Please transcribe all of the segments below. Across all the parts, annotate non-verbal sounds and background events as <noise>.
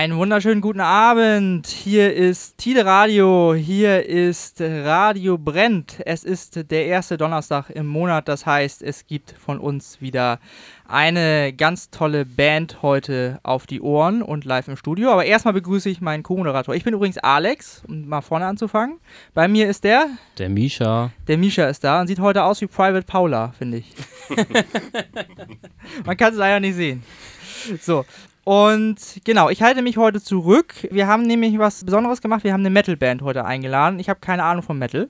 Einen wunderschönen guten Abend. Hier ist Tide Radio. Hier ist Radio Brennt. Es ist der erste Donnerstag im Monat. Das heißt, es gibt von uns wieder eine ganz tolle Band heute auf die Ohren und live im Studio. Aber erstmal begrüße ich meinen Co-Moderator. Ich bin übrigens Alex, um mal vorne anzufangen. Bei mir ist der. Der Misha. Der Misha ist da und sieht heute aus wie Private Paula, finde ich. <laughs> Man kann es leider nicht sehen. So, und genau, ich halte mich heute zurück. Wir haben nämlich was Besonderes gemacht. Wir haben eine Metal-Band heute eingeladen. Ich habe keine Ahnung von Metal.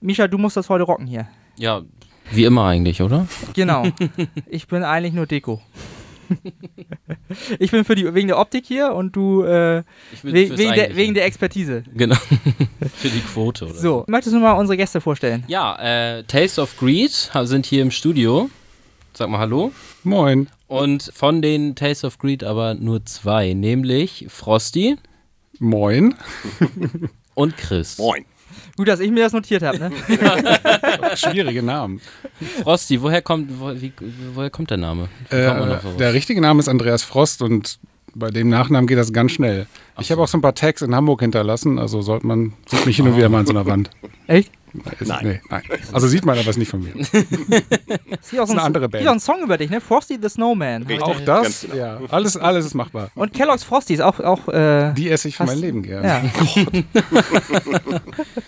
Misha, du musst das heute rocken hier. Ja, wie immer eigentlich, oder? Genau. <laughs> Ich bin eigentlich nur Deko. Ich bin für die, wegen der Optik hier und du äh, we wegen, der, wegen der Expertise. Genau. <laughs> für die Quote, oder? So, möchtest du mal unsere Gäste vorstellen? Ja, äh, Taste of Greed sind hier im Studio. Sag mal Hallo. Moin. Und von den Taste of Greed aber nur zwei, nämlich Frosty. Moin. Und Chris. Moin. Gut, dass ich mir das notiert habe, ne? <laughs> Schwierige Namen. Frosty, woher kommt, wo, wie, woher kommt der Name? Äh, der richtige Name ist Andreas Frost und bei dem Nachnamen geht das ganz schnell. Ach ich habe auch so ein paar Tags in Hamburg hinterlassen, also sollte man, sieht mich hin und wieder mal an so einer Wand. Echt? Ist, nein. Nee, nein. Also sieht man aber es nicht von mir. das <laughs> ist auch eine andere Band. Hier auch ein Song über dich, ne? Frosty the Snowman. Richtig. Auch das? Genau. Ja. Alles, alles ist machbar. Und Kellogg's Frosty ist auch. auch äh, Die esse ich für mein Leben gerne. Ja. <laughs> <laughs>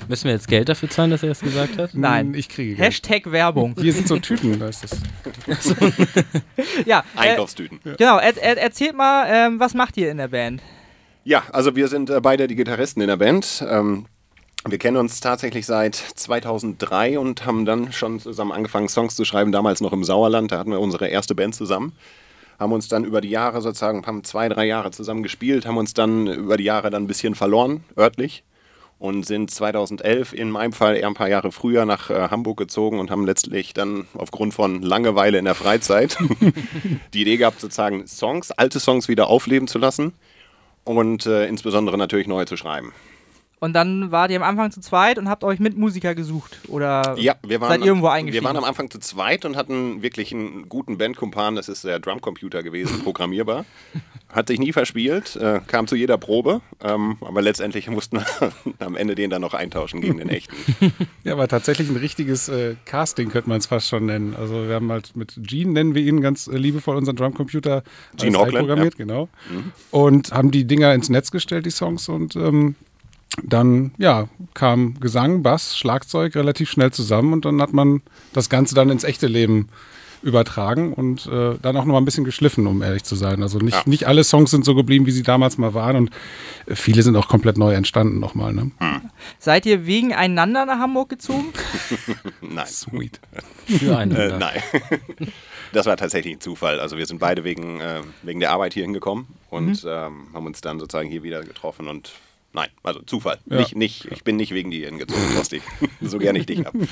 Müssen wir jetzt Geld dafür zahlen, dass er das gesagt hat? Nein. Ich kriege Geld. Hashtag Werbung. Hier sind so Tüten, da ist das. ja. Äh, Einkaufstüten. Äh, genau. Er, er, erzählt mal, ähm, was macht ihr in der Band? Ja, also wir sind äh, beide die Gitarristen in der Band. Ähm, wir kennen uns tatsächlich seit 2003 und haben dann schon zusammen angefangen, Songs zu schreiben, damals noch im Sauerland. Da hatten wir unsere erste Band zusammen. Haben uns dann über die Jahre sozusagen, haben zwei, drei Jahre zusammen gespielt, haben uns dann über die Jahre dann ein bisschen verloren, örtlich. Und sind 2011 in meinem Fall eher ein paar Jahre früher nach äh, Hamburg gezogen und haben letztlich dann aufgrund von Langeweile in der Freizeit <laughs> die Idee gehabt, sozusagen Songs, alte Songs wieder aufleben zu lassen und äh, insbesondere natürlich neue zu schreiben. Und dann wart ihr am Anfang zu zweit und habt euch mit Musiker gesucht? Oder ja, wir waren, seid irgendwo eingestiegen? Wir waren am Anfang zu zweit und hatten wirklich einen guten Bandkumpan. Das ist der Drumcomputer gewesen, <laughs> programmierbar. Hat sich nie verspielt, äh, kam zu jeder Probe, ähm, aber letztendlich mussten wir <laughs> am Ende den dann noch eintauschen gegen den echten. <laughs> Ja, war tatsächlich ein richtiges äh, Casting, könnte man es fast schon nennen. Also wir haben halt mit Gene, nennen wir ihn ganz äh, liebevoll, unseren Drumcomputer Gene Hockland, programmiert, ja. genau. Mhm. Und haben die Dinger ins Netz gestellt, die Songs, und ähm, dann ja, kam Gesang, Bass, Schlagzeug relativ schnell zusammen und dann hat man das Ganze dann ins echte Leben übertragen und äh, dann auch noch mal ein bisschen geschliffen, um ehrlich zu sein. Also nicht, ja. nicht alle Songs sind so geblieben, wie sie damals mal waren und viele sind auch komplett neu entstanden nochmal. Ne? Hm. Seid ihr wegen einander nach Hamburg gezogen? <laughs> nein. Sweet. <laughs> Füreinander. Äh, nein. <laughs> Das war tatsächlich ein Zufall. Also wir sind beide wegen, äh, wegen der Arbeit hier hingekommen und mhm. ähm, haben uns dann sozusagen hier wieder getroffen und Nein, also Zufall. Ja. Nicht, nicht, ich bin nicht wegen dir hingezogen, <laughs> Rosti. so gerne ich dich habe.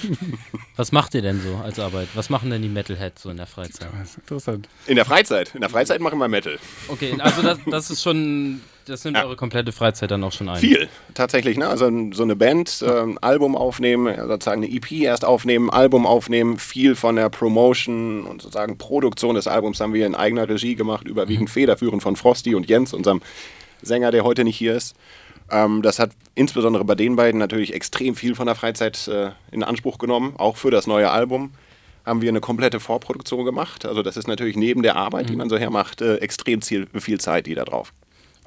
Was macht ihr denn so als Arbeit? Was machen denn die Metalheads so in der Freizeit? Das ist interessant. In der Freizeit? In der Freizeit machen wir Metal. Okay, also das, das ist schon, das nimmt ja. eure komplette Freizeit dann auch schon ein. Viel, tatsächlich. Ne? Also so eine Band, äh, ein Album aufnehmen, sozusagen eine EP erst aufnehmen, Album aufnehmen, viel von der Promotion und sozusagen Produktion des Albums haben wir in eigener Regie gemacht, überwiegend mhm. federführend von Frosty und Jens, unserem Sänger, der heute nicht hier ist. Ähm, das hat insbesondere bei den beiden natürlich extrem viel von der Freizeit äh, in Anspruch genommen, auch für das neue Album haben wir eine komplette Vorproduktion gemacht. Also das ist natürlich neben der Arbeit, die mhm. man so hermacht, äh, extrem viel, viel Zeit, die da drauf.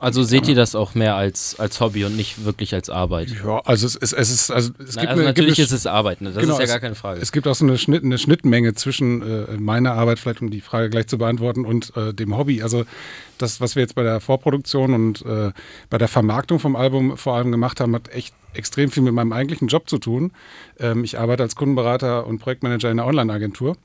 Also seht ihr das auch mehr als, als Hobby und nicht wirklich als Arbeit? Ja, also es, es, es ist, also es Nein, gibt also eine, natürlich gibt ist es Arbeit, ne? das genau, ist ja gar keine Frage. Es gibt auch so eine, Schnitt, eine Schnittmenge zwischen äh, meiner Arbeit, vielleicht um die Frage gleich zu beantworten, und äh, dem Hobby. Also das, was wir jetzt bei der Vorproduktion und äh, bei der Vermarktung vom Album vor allem gemacht haben, hat echt extrem viel mit meinem eigentlichen Job zu tun. Ähm, ich arbeite als Kundenberater und Projektmanager in einer Online-Agentur.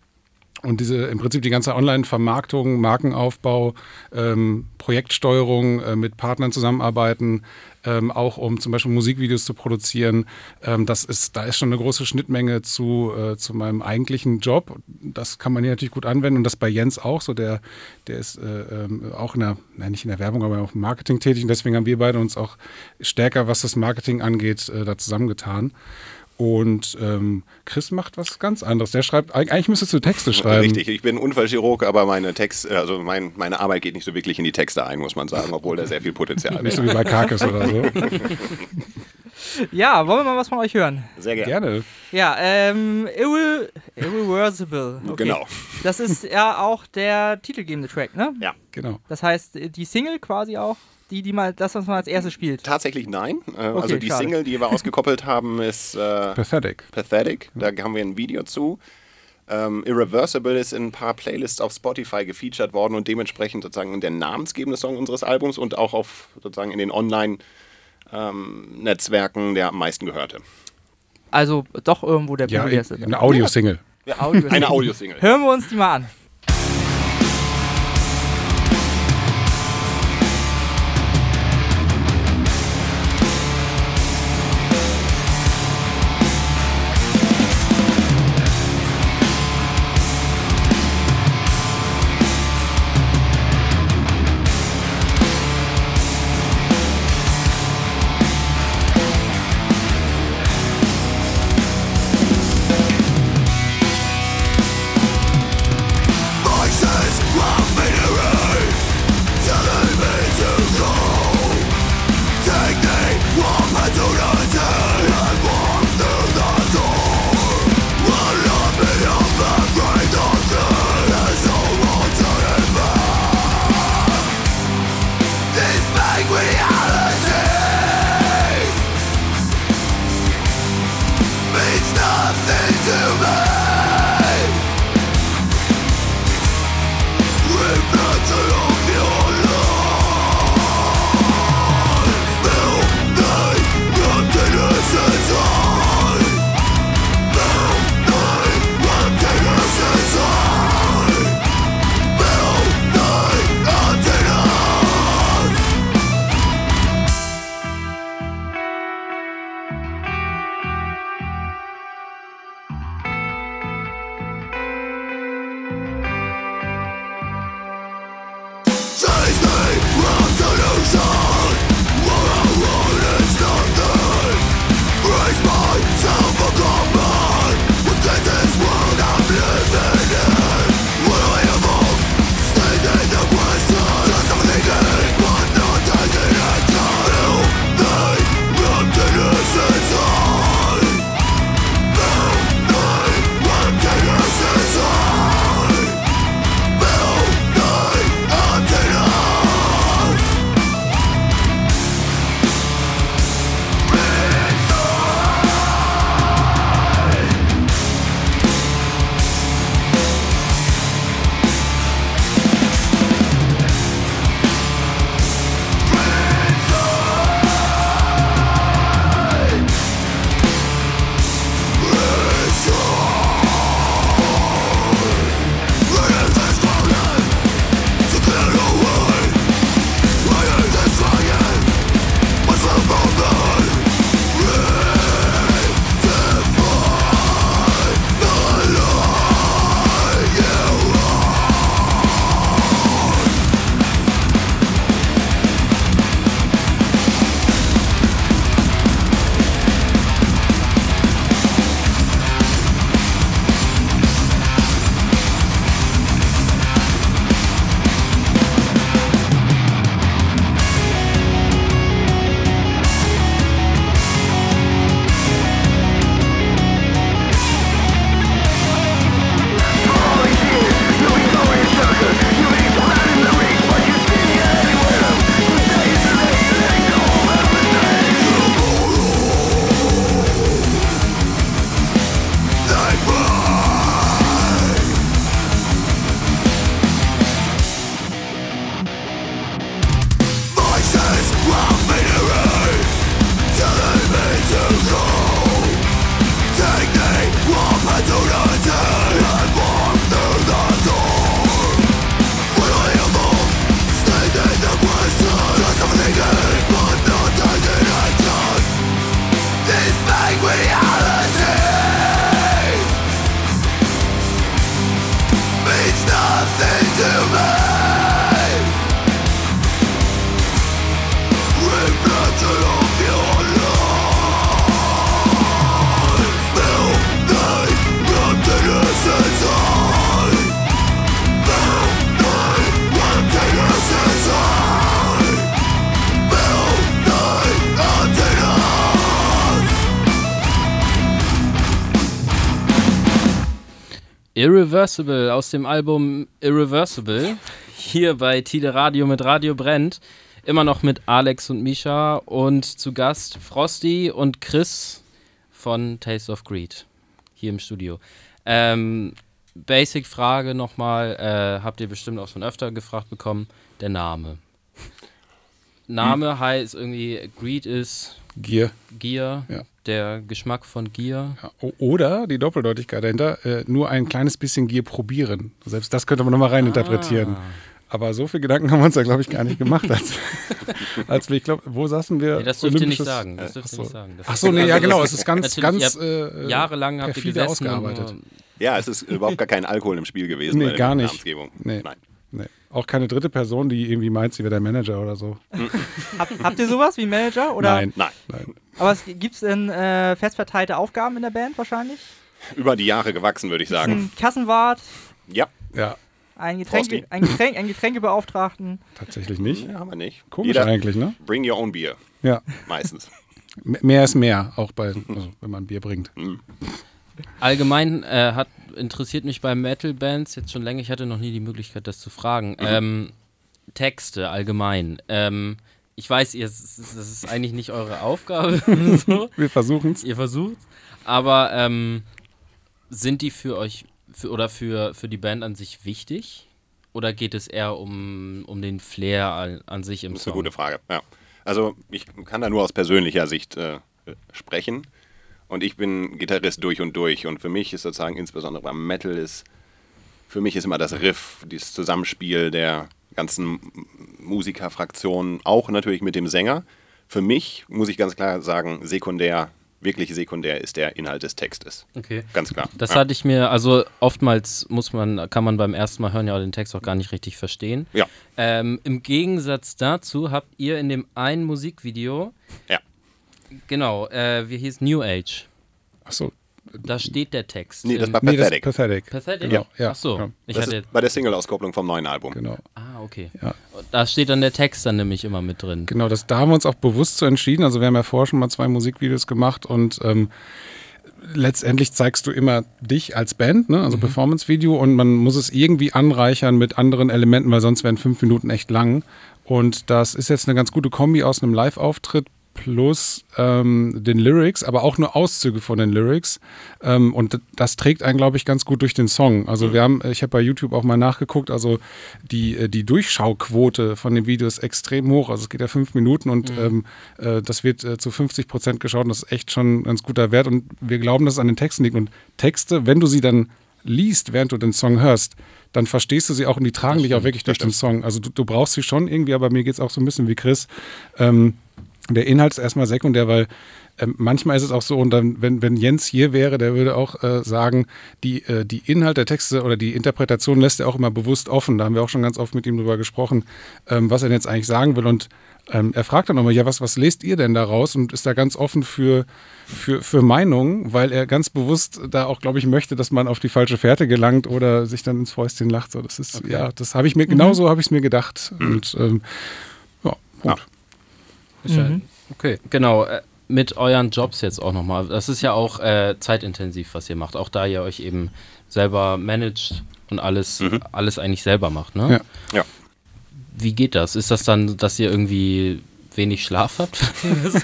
Und diese im Prinzip die ganze Online-Vermarktung, Markenaufbau, ähm, Projektsteuerung, äh, mit Partnern zusammenarbeiten, ähm, auch um zum Beispiel Musikvideos zu produzieren, ähm, das ist, da ist schon eine große Schnittmenge zu, äh, zu meinem eigentlichen Job. Das kann man hier natürlich gut anwenden und das bei Jens auch so. Der, der ist äh, ähm, auch in der, nein, nicht in der Werbung, aber auch im Marketing tätig und deswegen haben wir beide uns auch stärker, was das Marketing angeht, äh, da zusammengetan. Und ähm, Chris macht was ganz anderes. Der schreibt, eigentlich müsstest du Texte schreiben. Richtig, ich bin Unfallchirurg, aber meine Text, also mein, meine Arbeit geht nicht so wirklich in die Texte ein, muss man sagen, obwohl da sehr viel Potenzial Nicht ist. so wie bei Karkis oder so. <laughs> Ja, wollen wir mal was von euch hören? Sehr gerne. Gerne. Ja, ähm, Irre Irreversible. Okay. Genau. Das ist ja auch der titelgebende Track, ne? Ja. Genau. Das heißt, die Single quasi auch, die, die mal, das, was man als erstes spielt. Tatsächlich nein. Äh, also Okay, die schade. Single, die wir ausgekoppelt haben, ist äh, Pathetic. Pathetic. Da haben wir ein Video zu. Ähm, Irreversible ist in ein paar Playlists auf Spotify gefeatured worden und dementsprechend sozusagen der namensgebende Song unseres Albums und auch auf sozusagen in den Online-Netzwerken der am meisten gehörte. Also doch irgendwo der Ja, populärste. eine Audiosingle. Audio <laughs> Eine Audiosingle. Hören wir uns die mal an. Irreversible aus dem Album Irreversible. Hier bei Tide Radio mit Radio Brennt. Immer noch mit Alex und Misha und zu Gast Frosty und Chris von Taste of Greed hier im Studio. Ähm, Basic-Frage nochmal, äh, habt ihr bestimmt auch schon öfter gefragt bekommen, der Name. Name hm. heißt irgendwie, Greed ist Gier. Gier, ja. der Geschmack von Gier. Ja, oder die Doppeldeutigkeit dahinter, äh, nur ein kleines bisschen Gier probieren. Selbst das könnte man nochmal reininterpretieren. Ah. Aber so viel Gedanken haben wir uns da, glaube ich, gar nicht gemacht. Als, <laughs> als wir, ich glaube, wo saßen wir? Nee, das dürft ihr nicht sagen. Das dürft ihr nicht sagen. Ach so, nee, ja, genau. Es ist ganz, ganz äh, jahrelang habt ihr gesessen ausgearbeitet. Ja, es ist überhaupt gar kein Alkohol im Spiel gewesen. Nee, gar nicht. Nee. Nein. Auch keine dritte Person, die irgendwie meint, sie wäre der Manager oder so. <laughs> Hab, habt ihr sowas wie Manager? Oder? Nein. Nein. Nein. Aber gibt es denn äh, festverteilte Aufgaben in der Band wahrscheinlich? Über die Jahre gewachsen, würde ich sagen. Ein Kassenwart? Ja. Ja. Ein, Getränke, ein, Getränk, ein Getränkebeauftragten? Tatsächlich nicht. Ja, haben wir nicht. Komisch Jeder eigentlich, ne? Bring your own beer. Ja. Meistens. mehr ist mehr, auch bei, also, wenn man Bier bringt. Mhm. Allgemein äh, hat, interessiert mich bei Metal-Bands jetzt schon länger, ich hatte noch nie die Möglichkeit, das zu fragen. Mhm. Ähm, Texte allgemein. Ähm, ich weiß, ihr, das ist eigentlich nicht eure Aufgabe. <laughs> so. Wir versuchen es. Ihr versucht Aber ähm, sind die für euch für, oder für, für die Band an sich wichtig? Oder geht es eher um, um den Flair an, an sich im Song? Das ist eine gute Frage, ja. Also ich kann da nur aus persönlicher Sicht äh, sprechen. Und ich bin Gitarrist durch und durch. Und für mich ist sozusagen, insbesondere beim Metal, ist für mich ist immer das Riff, dieses Zusammenspiel der ganzen Musikerfraktionen, auch natürlich mit dem Sänger. Für mich, muss ich ganz klar sagen, sekundär, wirklich sekundär ist der Inhalt des Textes. Okay. Ganz klar. Das ja. hatte ich mir, also oftmals muss man, kann man beim ersten Mal hören ja den Text auch gar nicht richtig verstehen. Ja. Ähm, Im Gegensatz dazu habt ihr in dem einen Musikvideo ja. Genau, äh, wie hieß New Age? Achso. Da steht der Text. Nee, das war Pathetic. Nee, das Pathetic. Pathetic? Genau, ja. Achso. Ja. Ich das hatte ist bei der Single-Auskopplung vom neuen Album. Genau. Ah, okay. Ja. Da steht dann der Text dann nämlich immer mit drin. Genau, das, da haben wir uns auch bewusst zu entschieden. Also wir haben ja vorher schon mal zwei Musikvideos gemacht und ähm, letztendlich zeigst du immer dich als Band, ne? also mhm. Performance-Video und man muss es irgendwie anreichern mit anderen Elementen, weil sonst wären fünf Minuten echt lang. Und das ist jetzt eine ganz gute Kombi aus einem Live-Auftritt plus ähm, den Lyrics, aber auch nur Auszüge von den Lyrics. Ähm, und das trägt einen, glaube ich, ganz gut durch den Song. Also mhm. wir haben, ich habe bei YouTube auch mal nachgeguckt, also die, äh, die Durchschauquote von dem Video ist extrem hoch. Also es geht ja fünf Minuten und mhm. ähm, äh, das wird äh, zu 50 Prozent geschaut und das ist echt schon ein ganz guter Wert. Und wir glauben, dass es an den Texten liegt. Und Texte, wenn du sie dann liest, während du den Song hörst, dann verstehst du sie auch und die tragen dich auch wirklich durch den Song. Also du, du brauchst sie schon irgendwie, aber mir geht es auch so ein bisschen wie Chris. Ähm, der Inhalt ist erstmal sekundär, weil äh, manchmal ist es auch so, und dann, wenn, wenn Jens hier wäre, der würde auch äh, sagen, die, äh, die Inhalt der Texte oder die Interpretation lässt er auch immer bewusst offen. Da haben wir auch schon ganz oft mit ihm drüber gesprochen, ähm, was er jetzt eigentlich sagen will. Und ähm, er fragt dann immer, ja, was, was lest ihr denn daraus? Und ist da ganz offen für, für, für Meinungen, weil er ganz bewusst da auch, glaube ich, möchte, dass man auf die falsche Fährte gelangt oder sich dann ins Fäustchen lacht. So, das ist, okay. ja, das habe ich mir, mhm. genauso habe ich es mir gedacht. Mhm. Und ähm, ja, gut. Ja. Mhm. Okay, genau. Äh, mit euren Jobs jetzt auch nochmal. Das ist ja auch äh, zeitintensiv, was ihr macht. Auch da ihr euch eben selber managt und alles, mhm. alles eigentlich selber macht, ne? Ja. ja. Wie geht das? Ist das dann, dass ihr irgendwie wenig Schlaf habt?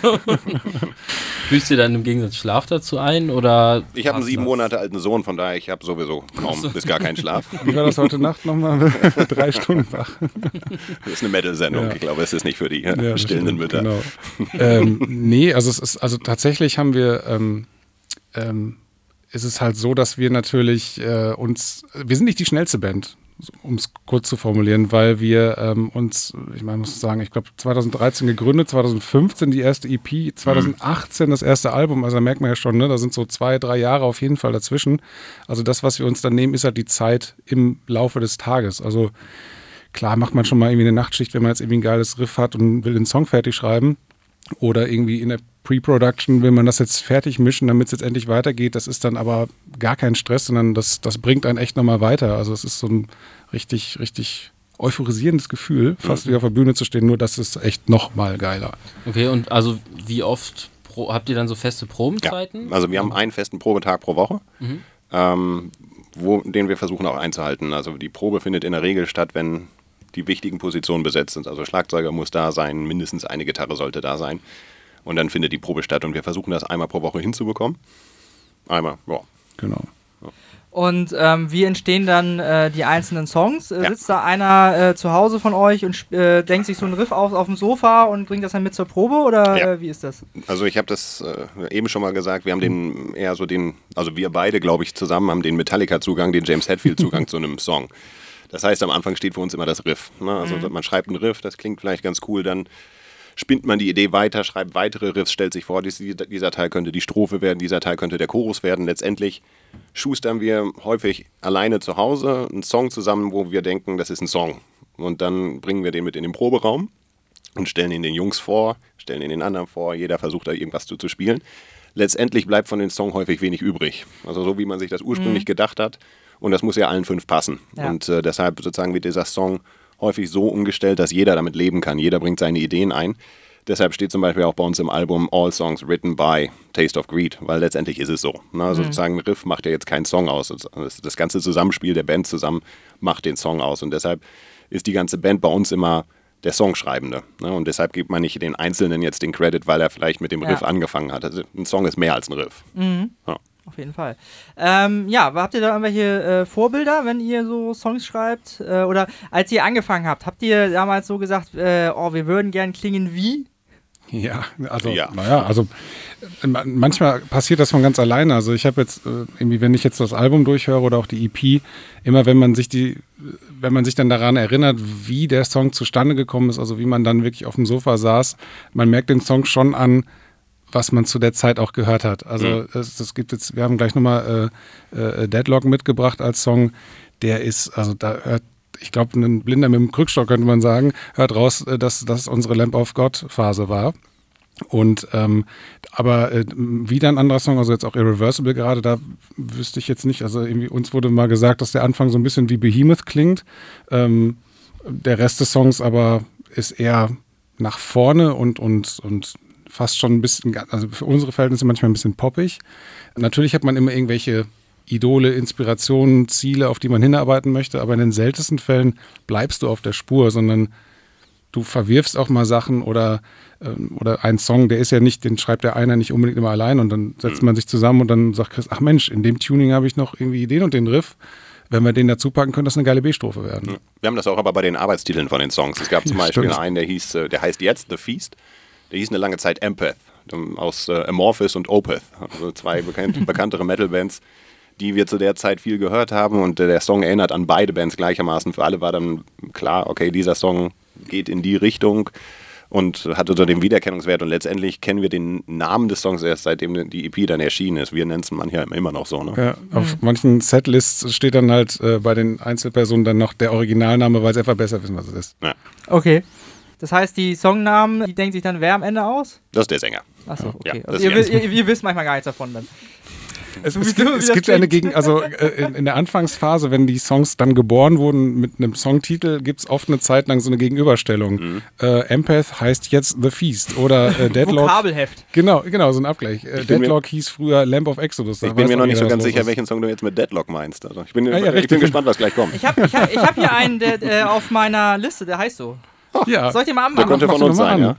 so. Büßt ihr dann im Gegensatz Schlaf dazu ein? Oder ich habe einen sieben Monate alten Sohn, von daher ich habe sowieso kaum bis gar keinen Schlaf. Wie war das heute Nacht nochmal? <laughs> Drei Stunden wach. Das ist eine Metal-Sendung. Ja. Ich glaube, es ist nicht für die ja, stillenden Mütter. Genau. <laughs> ähm, nee, also es ist, also tatsächlich haben wir ähm, ähm, ist es halt so, dass wir natürlich äh, uns, wir sind nicht die schnellste Band um es kurz zu formulieren, weil wir ähm, uns, ich meine, muss sagen, ich glaube 2013 gegründet, 2015 die erste EP, 2018 das erste Album, also da merkt man ja schon, ne, da sind so zwei, drei Jahre auf jeden Fall dazwischen. Also das, was wir uns dann nehmen, ist halt die Zeit im Laufe des Tages. Also klar macht man schon mal irgendwie eine Nachtschicht, wenn man jetzt irgendwie ein geiles Riff hat und will den Song fertig schreiben oder irgendwie in der Pre-Production will man das jetzt fertig mischen, damit es jetzt endlich weitergeht. Das ist dann aber gar kein Stress, sondern das, das bringt einen echt nochmal weiter. Also es ist so ein richtig, richtig euphorisierendes Gefühl, fast mhm. wie auf der Bühne zu stehen, nur das ist echt nochmal geiler. Okay, und also wie oft pro, habt ihr dann so feste Probenzeiten? Ja, also wir haben einen festen Probetag pro Woche. Mhm. Ähm, wo, den wir versuchen auch einzuhalten. Also die Probe findet in der Regel statt, wenn die wichtigen Positionen besetzt sind. Also Schlagzeuger muss da sein, mindestens eine Gitarre sollte da sein. Und dann findet die Probe statt und wir versuchen das einmal pro Woche hinzubekommen. Einmal, ja. Genau. Und ähm, wie entstehen dann äh, die einzelnen Songs? Äh, Ja. Sitzt da einer äh, zu Hause von euch und äh, denkt sich so einen Riff aus auf dem Sofa und bringt das dann mit zur Probe oder Ja. äh, wie ist das? Also ich habe das äh, eben schon mal gesagt, wir haben den eher so den, also wir beide, glaube ich, zusammen haben den Metallica-Zugang, den James Hetfield-Zugang <laughs> zu einem Song. Das heißt, am Anfang steht für uns immer das Riff. Ne? Also man schreibt einen Riff, das klingt vielleicht ganz cool, dann spinnt man die Idee weiter, schreibt weitere Riffs, stellt sich vor, dies- dieser Teil könnte die Strophe werden, dieser Teil könnte der Chorus werden. Letztendlich schustern wir häufig alleine zu Hause einen Song zusammen, wo wir denken, das ist ein Song. Und dann bringen wir den mit in den Proberaum und stellen ihn den Jungs vor, stellen ihn den anderen vor, jeder versucht da irgendwas zu, zu spielen. Letztendlich bleibt von dem Song häufig wenig übrig. Also so wie man sich das ursprünglich gedacht hat. Und das muss ja allen fünf passen. Ja. Und äh, deshalb sozusagen wird dieser Song häufig so umgestellt, dass jeder damit leben kann. Jeder bringt seine Ideen ein. Deshalb steht zum Beispiel auch bei uns im Album All Songs Written by Taste of Greed, weil letztendlich ist es so. Ne? Also Sozusagen ein Riff macht ja jetzt keinen Song aus. Das, das ganze Zusammenspiel der Band zusammen macht den Song aus. Und deshalb ist die ganze Band bei uns immer der Songschreibende. Ne? Und deshalb gibt man nicht den Einzelnen jetzt den Credit, weil er vielleicht mit dem Ja. Riff angefangen hat. Also ein Song ist mehr als ein Riff. Ja. Auf jeden Fall. Ähm, ja, habt ihr da irgendwelche äh, Vorbilder, wenn ihr so Songs schreibt? Äh, oder als ihr angefangen habt, habt ihr damals so gesagt, äh, oh, wir würden gern klingen wie? Ja, also, Ja. naja, also äh, ma- manchmal passiert das von ganz alleine. Also ich habe jetzt, äh, irgendwie, wenn ich jetzt das Album durchhöre oder auch die EP, immer wenn man sich die, wenn man sich dann daran erinnert, wie der Song zustande gekommen ist, also wie man dann wirklich auf dem Sofa saß, man merkt den Song schon an, was man zu der Zeit auch gehört hat. Also es, es gibt jetzt, wir haben gleich nochmal äh, äh, Deadlock mitgebracht als Song. Der ist, also da hört, ich glaube, ein Blinder mit dem Krückstock könnte man sagen, hört raus, äh, dass das unsere Lamp of God Phase war. Und ähm, aber äh, wieder ein anderer Song, also jetzt auch Irreversible gerade, da wüsste ich jetzt nicht, also irgendwie uns wurde mal gesagt, dass der Anfang so ein bisschen wie Behemoth klingt. Ähm, der Rest des Songs aber ist eher nach vorne und, und, und fast schon ein bisschen, also für unsere Verhältnisse manchmal ein bisschen poppig. Natürlich hat man immer irgendwelche Idole, Inspirationen, Ziele, auf die man hinarbeiten möchte, aber in den seltensten Fällen bleibst du auf der Spur, sondern du verwirfst auch mal Sachen oder, ähm, oder ein Song, der ist ja nicht, den schreibt der einer nicht unbedingt immer allein und dann setzt man sich zusammen und dann sagt Chris, ach Mensch, in dem Tuning habe ich noch irgendwie den und den Riff. Wenn wir den dazu packen, könnte das eine geile B-Strophe werden. Wir haben das auch aber bei den Arbeitstiteln von den Songs. Es gab zum <laughs> Beispiel stimmt. einen, der hieß, äh, der heißt jetzt The Feast. Der hieß eine lange Zeit Empath ähm, aus äh, Amorphis und Opeth, also zwei bekannt, <laughs> bekanntere Metal-Bands, die wir zu der Zeit viel gehört haben. Und äh, der Song erinnert an beide Bands gleichermaßen. Für alle war dann klar, okay, dieser Song geht in die Richtung und hat unter dem Wiedererkennungswert. Und letztendlich kennen wir den Namen des Songs erst seitdem die EP dann erschienen ist. Wir nennen es manchmal immer noch so. Ne? Ja, auf manchen Setlists steht dann halt äh, bei den Einzelpersonen dann noch der Originalname, weil sie einfach besser wissen, was es ist. Ja, Okay. Das heißt, die Songnamen, die denkt sich dann wer am Ende aus? das ist der Sänger. Achso, Ja, okay. das also ihr, wi- ihr, ihr wisst manchmal gar nichts davon dann. Es, es gibt, es gibt eine. Gegen, also äh, in, in der Anfangsphase, wenn die Songs dann geboren wurden mit einem Songtitel, gibt es oft eine Zeit lang so eine Gegenüberstellung. Mhm. Äh, Empath heißt jetzt The Feast oder äh, <laughs> Deadlock. Vokabelheft. Genau, genau, so ein Abgleich. Äh, bin mir- Deadlock hieß früher Lamp of Exodus. Ich bin mir noch nicht so ganz sicher, ist. welchen Song du jetzt mit Deadlock meinst. Also ich bin, ja, ich bin gespannt, was gleich kommt. Ich habe ich hab, ich hab hier einen der, äh, auf meiner Liste, der heißt so. Ja, Soll ich den mal Der anmachen? könnte mach von uns sein, an. ja.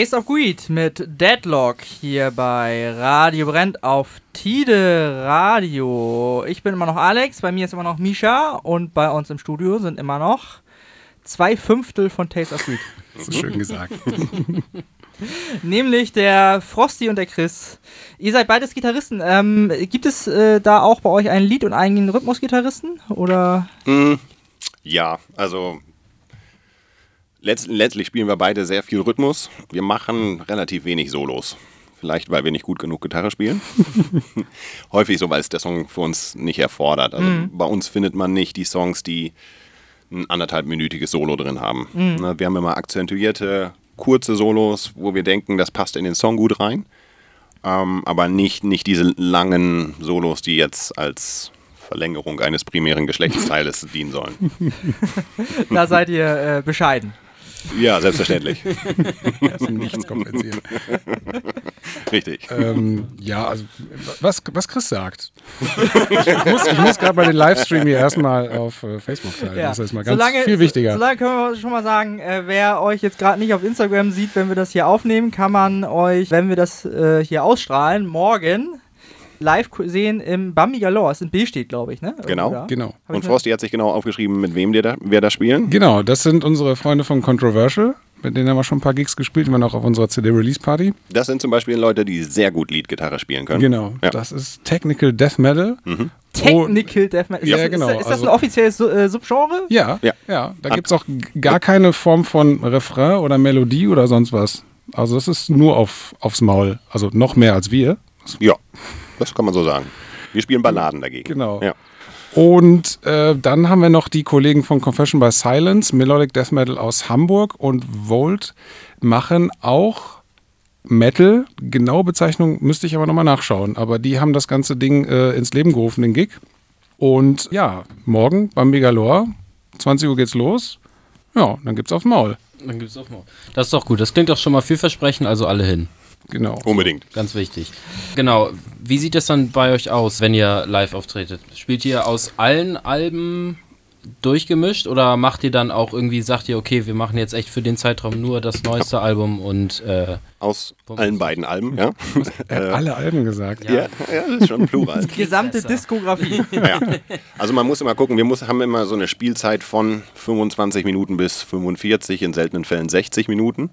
Taste of Greed mit Deadlock hier bei Radio Brennt auf Tide Radio. Ich bin immer noch Alex, bei mir ist immer noch Misha und bei uns im Studio sind immer noch zwei Fünftel von Taste of Greed. <laughs> Das ist schön gesagt. <laughs> Nämlich der Frosty und der Chris. Ihr seid beides Gitarristen. Ähm, gibt es äh, da auch bei euch ein Lied und einen Rhythmusgitarristen? Oder? Mm, ja, also letzt, letztlich spielen wir beide sehr viel Rhythmus. Wir machen relativ wenig Solos. Vielleicht, weil wir nicht gut genug Gitarre spielen. <laughs> Häufig so, weil es der Song für uns nicht erfordert. Also Mhm. bei uns findet man nicht die Songs, die ein anderthalbminütiges Solo drin haben. Mhm. Na, Wir haben immer akzentuierte, kurze Solos, wo wir denken, das passt in den Song gut rein. Ähm, aber nicht, nicht diese langen Solos, die jetzt als Verlängerung eines primären Geschlechtsteiles <laughs> dienen sollen. Da seid ihr äh, bescheiden. Ja, selbstverständlich. <laughs> Nichts kompensieren. Richtig. ähm, ja, also was, was Chris sagt. ich muss, ich muss gerade bei den Livestream hier erstmal auf äh, Facebook teilen. Das ist mal ganz viel wichtiger. So, solange können wir schon mal sagen, äh, wer euch jetzt gerade nicht auf Instagram sieht, wenn wir das hier aufnehmen, kann man euch, wenn wir das äh, hier ausstrahlen, morgen live sehen im Bambi Galore. Es in B steht, glaube ich, ne? Genau. Irgendwo da. genau. Hab Und Frosty hat sich genau aufgeschrieben, mit wem wir da, wir da spielen. Genau, das sind unsere Freunde von Controversial. Mit denen haben wir schon ein paar Gigs gespielt. Die waren auch auf unserer CD-Release-Party. Das sind zum Beispiel Leute, die sehr gut Leadgitarre spielen können. Genau, Ja. das ist Technical Death Metal. Technical Death Metal. Ist, Ja, das, genau, ist, das- ist das also- ein offizielles Su- äh, Subgenre? Ja, Ja. ja. Da gibt es auch gar keine Form von Refrain oder Melodie oder sonst was. Also es ist nur auf, aufs Maul. Also noch mehr als wir. Ja, das kann man so sagen. Wir spielen Balladen dagegen. Genau. Ja. Und äh, dann haben wir noch die Kollegen von Confession by Silence, Melodic Death Metal aus Hamburg und Volt machen auch Metal. Genaue Bezeichnung müsste ich aber nochmal nachschauen. Aber die haben das ganze Ding äh, ins Leben gerufen, den Gig. Und ja, morgen beim Megalore, 20 Uhr geht's los. Ja, dann gibt's aufs Maul. Dann gibt's auch mal. Das ist doch gut. Das klingt doch schon mal vielversprechend, also alle hin. Genau. Unbedingt. Ganz wichtig. Genau. Wie sieht es dann bei euch aus, wenn ihr live auftretet? Spielt ihr aus allen Alben durchgemischt oder macht ihr dann auch irgendwie, sagt ihr, okay, wir machen jetzt echt für den Zeitraum nur das neueste Album und äh, Aus allen beiden Alben, ja. <laughs> Er hat alle Alben gesagt. Ja, ja, das ist schon plural. <laughs> Gesamte Diskografie. <laughs> Ja. Also man muss immer gucken, wir muss, haben immer so eine Spielzeit von 25 Minuten bis 45, in seltenen Fällen 60 Minuten.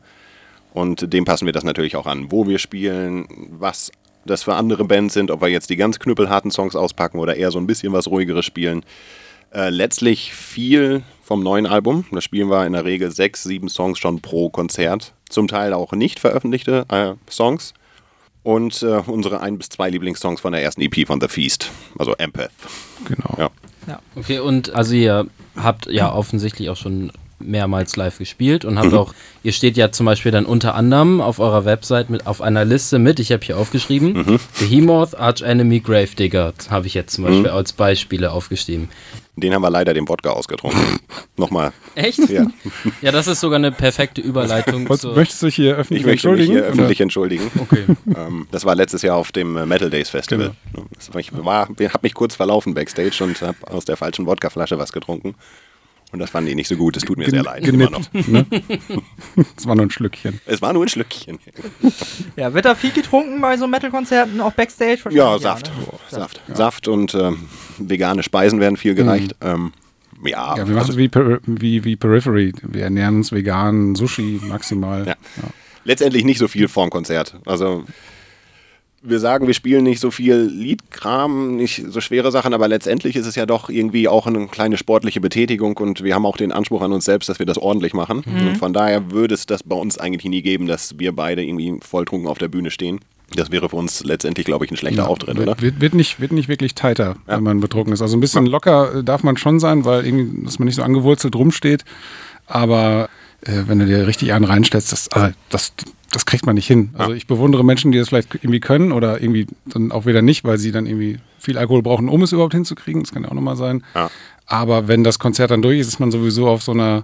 Und dem passen wir das natürlich auch an, wo wir spielen, was das für andere Bands sind, ob wir jetzt die ganz knüppelharten Songs auspacken oder eher so ein bisschen was ruhigeres spielen. Äh, letztlich viel vom neuen Album. Da spielen wir in der Regel sechs, sieben Songs schon pro Konzert. Zum Teil auch nicht veröffentlichte äh, Songs. Und äh, unsere ein bis zwei Lieblingssongs von der ersten EP von The Feast, also Empath. Genau. Ja. Okay, und also ihr habt ja offensichtlich auch schon mehrmals live gespielt und Mhm. habt auch, ihr steht ja zum Beispiel dann unter anderem auf eurer Website mit auf einer Liste mit, ich habe hier aufgeschrieben, Mhm. Behemoth, Arch Enemy, Gravedigger, habe ich jetzt zum Mhm. Beispiel als Beispiele aufgeschrieben. Den haben wir leider dem Wodka ausgetrunken. <laughs> Nochmal. Echt? Ja. <laughs> Ja, das ist sogar eine perfekte Überleitung Was, möchtest du dich hier öffentlich Ich möchte mich entschuldigen? hier öffentlich entschuldigen. <laughs> Okay. Ähm, das war letztes Jahr auf dem Metal Days Festival. Das war, ich war, habe mich kurz verlaufen backstage und habe aus der falschen Wodkaflasche was getrunken. Und das fanden die nicht so gut. Es tut mir Gen- sehr leid. Immer noch. genippt, ne? Das war nur ein Schlückchen. Es war nur ein Schlückchen. Ja, wird da viel getrunken bei so Metal-Konzerten, auch Backstage? Ja, Saft. ne? Saft. Saft und ähm, vegane Speisen werden viel gereicht. Ähm, ja, Ja, wir machen also, es wie, Per- wie, wie Periphery. Wir ernähren uns vegan, Sushi maximal. Ja. letztendlich nicht so viel vorm Konzert. Also wir sagen, wir spielen nicht so viel Liedkram, nicht so schwere Sachen, aber letztendlich ist es ja doch irgendwie auch eine kleine sportliche Betätigung und wir haben auch den Anspruch an uns selbst, dass wir das ordentlich machen. Und von daher würde es das bei uns eigentlich nie geben, dass wir beide irgendwie volltrunken auf der Bühne stehen. Das wäre für uns letztendlich, glaube ich, ein schlechter Auftritt, oder? Wird, wird, nicht, wird nicht wirklich tighter, wenn man betrunken ist. Also ein bisschen locker äh, darf man schon sein, weil irgendwie, dass man nicht so angewurzelt rumsteht. Aber äh, wenn du dir richtig einen reinstellst, das, also das, das kriegt man nicht hin. Also ich bewundere Menschen, die das vielleicht irgendwie können oder irgendwie dann auch wieder nicht, weil sie dann irgendwie viel Alkohol brauchen, um es überhaupt hinzukriegen. Das kann ja auch nochmal sein. Ja. Aber wenn das Konzert dann durch ist, ist man sowieso auf so einer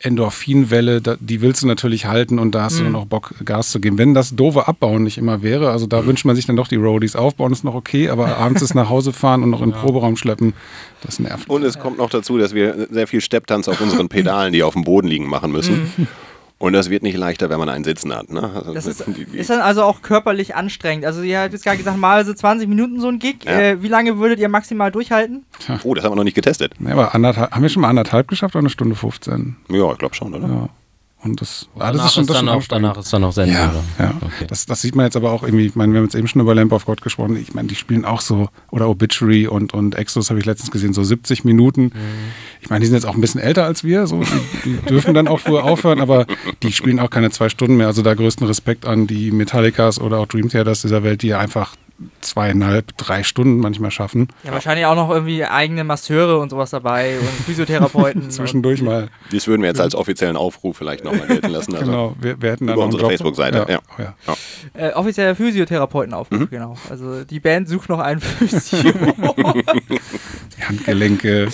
Endorphinwelle, die willst du natürlich halten und da hast du dann auch Bock, Gas zu geben. Wenn das doofe Abbauen nicht immer wäre, also da wünscht man sich dann doch die Roadies. Aufbauen ist noch okay, aber <laughs> abends ist nach Hause fahren und noch in den Proberaum schleppen, das nervt. Und es kommt noch dazu, dass wir sehr viel Stepptanz auf unseren Pedalen, die auf dem Boden liegen, machen müssen. Und das wird nicht leichter, wenn man einen Sitzen hat. Ne? Also Das ist, ist dann also auch körperlich anstrengend. Also ihr habt jetzt gerade gesagt, mal so 20 Minuten so ein Gig. Ja. Äh, wie lange würdet ihr maximal durchhalten? oh, das haben wir noch nicht getestet. Ja, aber anderthalb, haben wir schon mal anderthalb geschafft oder eine Stunde 15? Ja, ich glaube schon, oder? Ja. Und das, ah, danach, das ist schon, ist das dann schon auch, danach ist dann noch Sendung. Ja, ja. Okay. Das, das sieht man jetzt aber auch irgendwie, ich meine, wir haben jetzt eben schon über Lamp of God gesprochen, ich meine, die spielen auch so, oder Obituary und, und Exodus habe ich letztens gesehen, so 70 Minuten. Mhm. Ich meine, die sind jetzt auch ein bisschen älter als wir, so, die, die <laughs> dürfen dann auch früher aufhören, aber die spielen auch keine zwei Stunden mehr. Also da größten Respekt an die Metallicas oder auch Dream Theaters dieser Welt, die ja einfach zweieinhalb, drei Stunden manchmal schaffen. Ja, wahrscheinlich auch noch irgendwie eigene Masseure und sowas dabei und <laughs> Physiotherapeuten. Zwischendurch mal. Das würden wir jetzt als offiziellen Aufruf vielleicht nochmal gelten lassen. Also, Genau, wir, wir hätten dann über unsere. Facebook-Seite, ja. Ja, ja. Ja. Äh, offizieller Physiotherapeuten-Aufruf, Mhm. genau. Also die Band sucht noch einen Physio. Die <laughs> <laughs> Handgelenke.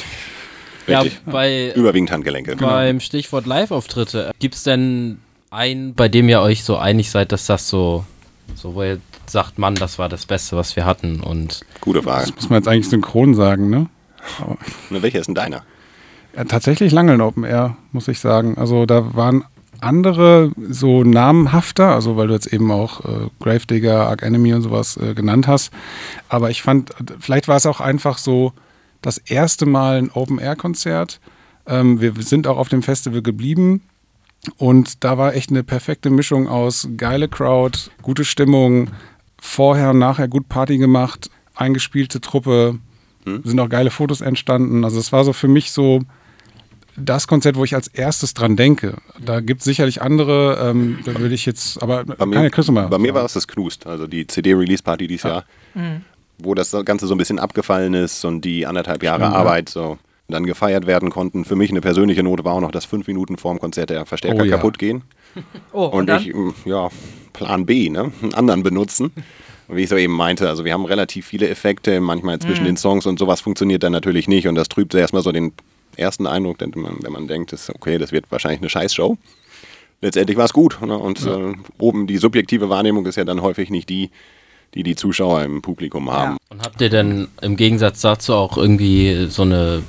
Ja, Richtig. bei, Überwiegend Handgelenke. beim Stichwort Live-Auftritte, gibt es denn einen, bei dem ihr euch so einig seid, dass das so, so wo ihr sagt, Mann, das war das Beste, was wir hatten und Gute Frage. Das muss man jetzt eigentlich synchron sagen, ne? Ne, welcher ist denn deiner? Ja, tatsächlich Langeln Open Air, muss ich sagen. Also da waren andere so namenhafter, also weil du jetzt eben auch äh, Gravedigger, Arc Enemy und sowas äh, genannt hast. Aber ich fand, vielleicht war es auch einfach so das erste Mal ein Open Air Konzert. Ähm, wir sind auch auf dem Festival geblieben. Und da war echt eine perfekte Mischung aus geile Crowd, gute Stimmung, vorher und nachher gut Party gemacht, eingespielte Truppe, sind auch geile Fotos entstanden. Also es war so für mich so das Konzert, wo ich als erstes dran denke. Da gibt es sicherlich andere, ähm, da will ich jetzt, aber Bei mir, ja mal bei mir war es das Knust, also die CD-Release-Party dieses Jahr, wo das Ganze so ein bisschen abgefallen ist und die anderthalb Jahre Stimmt, ja. Arbeit so dann gefeiert werden konnten. Für mich eine persönliche Note war auch noch, dass fünf Minuten vorm Konzert der Verstärker Oh ja. kaputt gehen. Oh, und, Und, ich, ja, Plan B, ne? Einen anderen benutzen. Und wie ich so eben meinte, also wir haben relativ viele Effekte, manchmal zwischen den Songs und sowas funktioniert dann natürlich nicht. Und das trübt erstmal so den ersten Eindruck, denn man, wenn man denkt, das, okay, das wird wahrscheinlich eine Scheißshow. Letztendlich war es gut. Ne? Und äh, oben die subjektive Wahrnehmung ist ja dann häufig nicht die, die die Zuschauer im Publikum haben. Und habt ihr denn im Gegensatz dazu auch irgendwie so eine,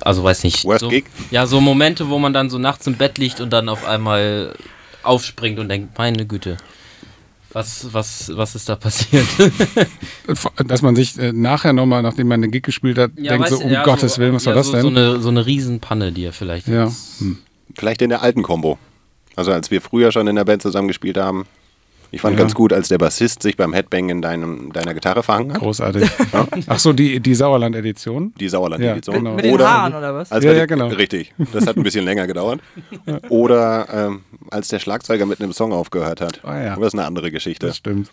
also weiß nicht, Worst so, Gig? ja, so Momente, wo man dann so nachts im Bett liegt und dann auf einmal aufspringt und denkt, meine Güte, was, was, was ist da passiert? <laughs> Dass man sich äh, nachher nochmal, nachdem man den Gig gespielt hat, denkt weißt so, um ja, Gottes so, Willen, was ja, war das so, denn? So eine, so eine Riesenpanne, die ihr vielleicht ja. Hm. Vielleicht in der alten Combo. Also als wir früher schon in der Band zusammengespielt haben. Ich fand Ja. ganz gut, als der Bassist sich beim Headbang in deinem, deiner Gitarre verhangen hat. Großartig. Ach so, die, die Sauerland-Edition. Die Sauerland-Edition. Ja, genau. Mit den Oder- Haaren oder was? Als Ja, ja, genau. Richtig. Das hat ein bisschen länger gedauert. Oder ähm, als der Schlagzeuger mit einem Song aufgehört hat. Ah, ja. Das ist eine andere Geschichte. Das stimmt.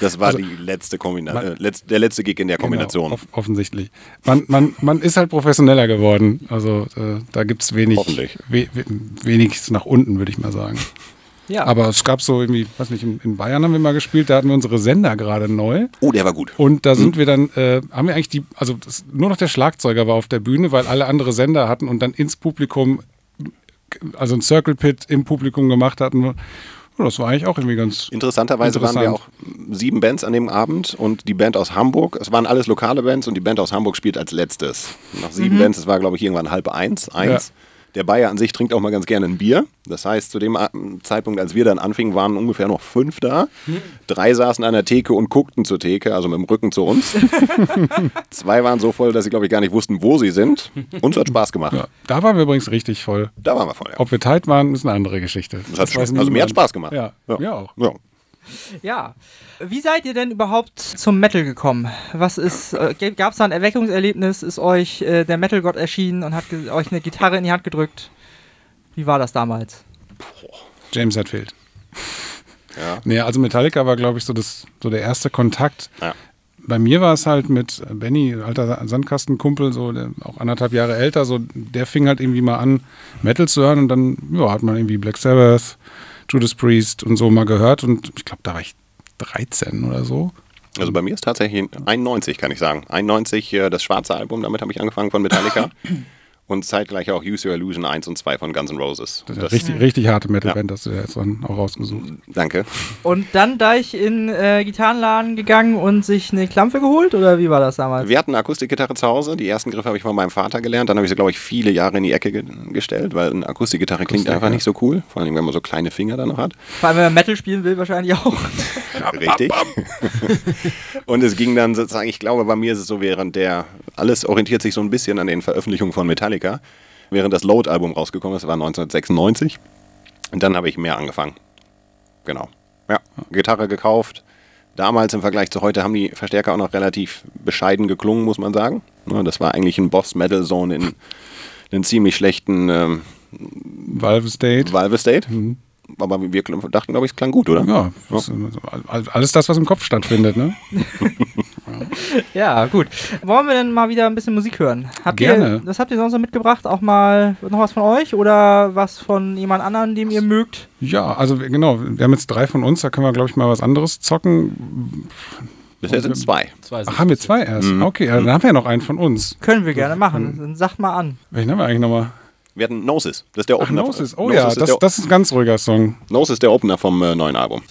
Das war die letzte Kombination, man- äh, letz, der letzte Gig in der Kombination. Genau, off offensichtlich. Man, man, man ist halt professioneller geworden. Also äh, da gibt es wenig, Hoffentlich. we, we, wenig nach unten, würde ich mal sagen. Ja. Aber es gab so irgendwie, weiß nicht, in, Bayern haben wir mal gespielt, da hatten wir unsere Sender gerade neu. oh, der war gut. Und da sind wir dann, äh, haben wir eigentlich die, also das, nur noch der Schlagzeuger war auf der Bühne, weil alle andere Sender hatten und dann ins Publikum, also ein Circle Pit im Publikum gemacht hatten. Ja, das war eigentlich auch irgendwie ganz. Interessanterweise waren wir Interessant. auch sieben Bands an dem Abend und die Band aus Hamburg, es waren alles lokale Bands und die Band aus Hamburg spielt als letztes. Nach sieben Bands, es war glaube ich irgendwann halb eins, eins. Der Bayer an sich trinkt auch mal ganz gerne ein Bier. Das heißt, zu dem A- Zeitpunkt, als wir dann anfingen, waren ungefähr noch fünf da. Drei saßen an der Theke und guckten zur Theke, also mit dem Rücken zu uns. <laughs> Zwei waren so voll, dass sie, glaube ich, gar nicht wussten, wo sie sind. Uns hat Spaß gemacht. Ja, da waren wir übrigens richtig voll. Da waren wir voll. Ja. Ob wir tight waren, ist eine andere Geschichte. Das hat, weiß also mir hat. Spaß gemacht. Ja, ja. mir auch. Ja. Ja. Wie seid ihr denn überhaupt zum Metal gekommen? Was ist, äh, gab es da ein Erweckungserlebnis? Ist euch äh, der Metal-Gott erschienen und hat euch eine Gitarre in die Hand gedrückt? Wie war das damals? James Hetfield. <laughs> Ja. Nee, also Metallica war, glaube ich, so, das, so der erste Kontakt. Ja. Bei mir war es halt mit Benny, alter Sandkastenkumpel, so der, auch anderthalb Jahre älter, so der fing halt irgendwie mal an, Metal zu hören und dann ja, hat man irgendwie Black Sabbath, Judas Priest und so mal gehört und ich glaube, da war ich 13 oder so. Also bei mir ist tatsächlich 91, kann ich sagen. 91, äh, das schwarze Album, damit habe ich angefangen von Metallica. <clears throat> und zeitgleich auch Use Your Illusion 1 und 2 von Guns N' Roses. Das ist eine richtig, richtig harte Metalband, hast du ja jetzt dann auch rausgesucht. Danke. Und dann da ich in äh, Gitarrenladen gegangen und sich eine Klampfe geholt oder wie war das damals? Wir hatten eine Akustikgitarre zu Hause. Die ersten Griffe habe ich von meinem Vater gelernt. Dann habe ich sie, glaube ich, viele Jahre in die Ecke ge gestellt, weil eine Akustikgitarre klingt Akustik, einfach ja. nicht so cool. Vor allem, wenn man so kleine Finger dann noch hat. Vor allem, wenn man Metal spielen will, wahrscheinlich auch. <laughs> Richtig. <laughs> und es ging dann sozusagen, ich glaube, bei mir ist es so, während der, alles orientiert sich so ein bisschen an den Veröffentlichungen von Metallica. Während das Load-Album rausgekommen ist, war 1996. Und dann habe ich mehr angefangen. Genau. Ja, Gitarre gekauft. Damals im Vergleich zu heute haben die Verstärker auch noch relativ bescheiden geklungen, muss man sagen. Das war eigentlich ein Boss-Metal-Zone in <laughs> einen ziemlich schlechten ähm, Valve State. Valve State. Aber wir dachten, glaube ich, es klang gut, oder? Ja, das, all- alles das, was im Kopf stattfindet, ne? <laughs> <laughs> Ja, gut. Wollen wir denn mal wieder ein bisschen Musik hören? Habt Gerne. Ihr, das habt ihr sonst noch mitgebracht? Auch mal noch was von euch oder was von jemand anderem, dem ihr mögt? Ja, also genau, wir haben jetzt drei von uns, da können wir, glaube ich, mal was anderes zocken. Bisher sind zwei. Zwei Ach, haben wir zwei erst? Okay, ja, dann haben wir ja noch einen von uns. Können wir gerne machen. Dann sagt mal an. Welchen haben wir eigentlich nochmal? Wir hatten Gnosis. Das ist der Ach, Opener. Gnosis. Oh Gnosis ja, ist das, das ist ein ganz ruhiger Song. Gnosis ist der Opener vom äh, neuen Album.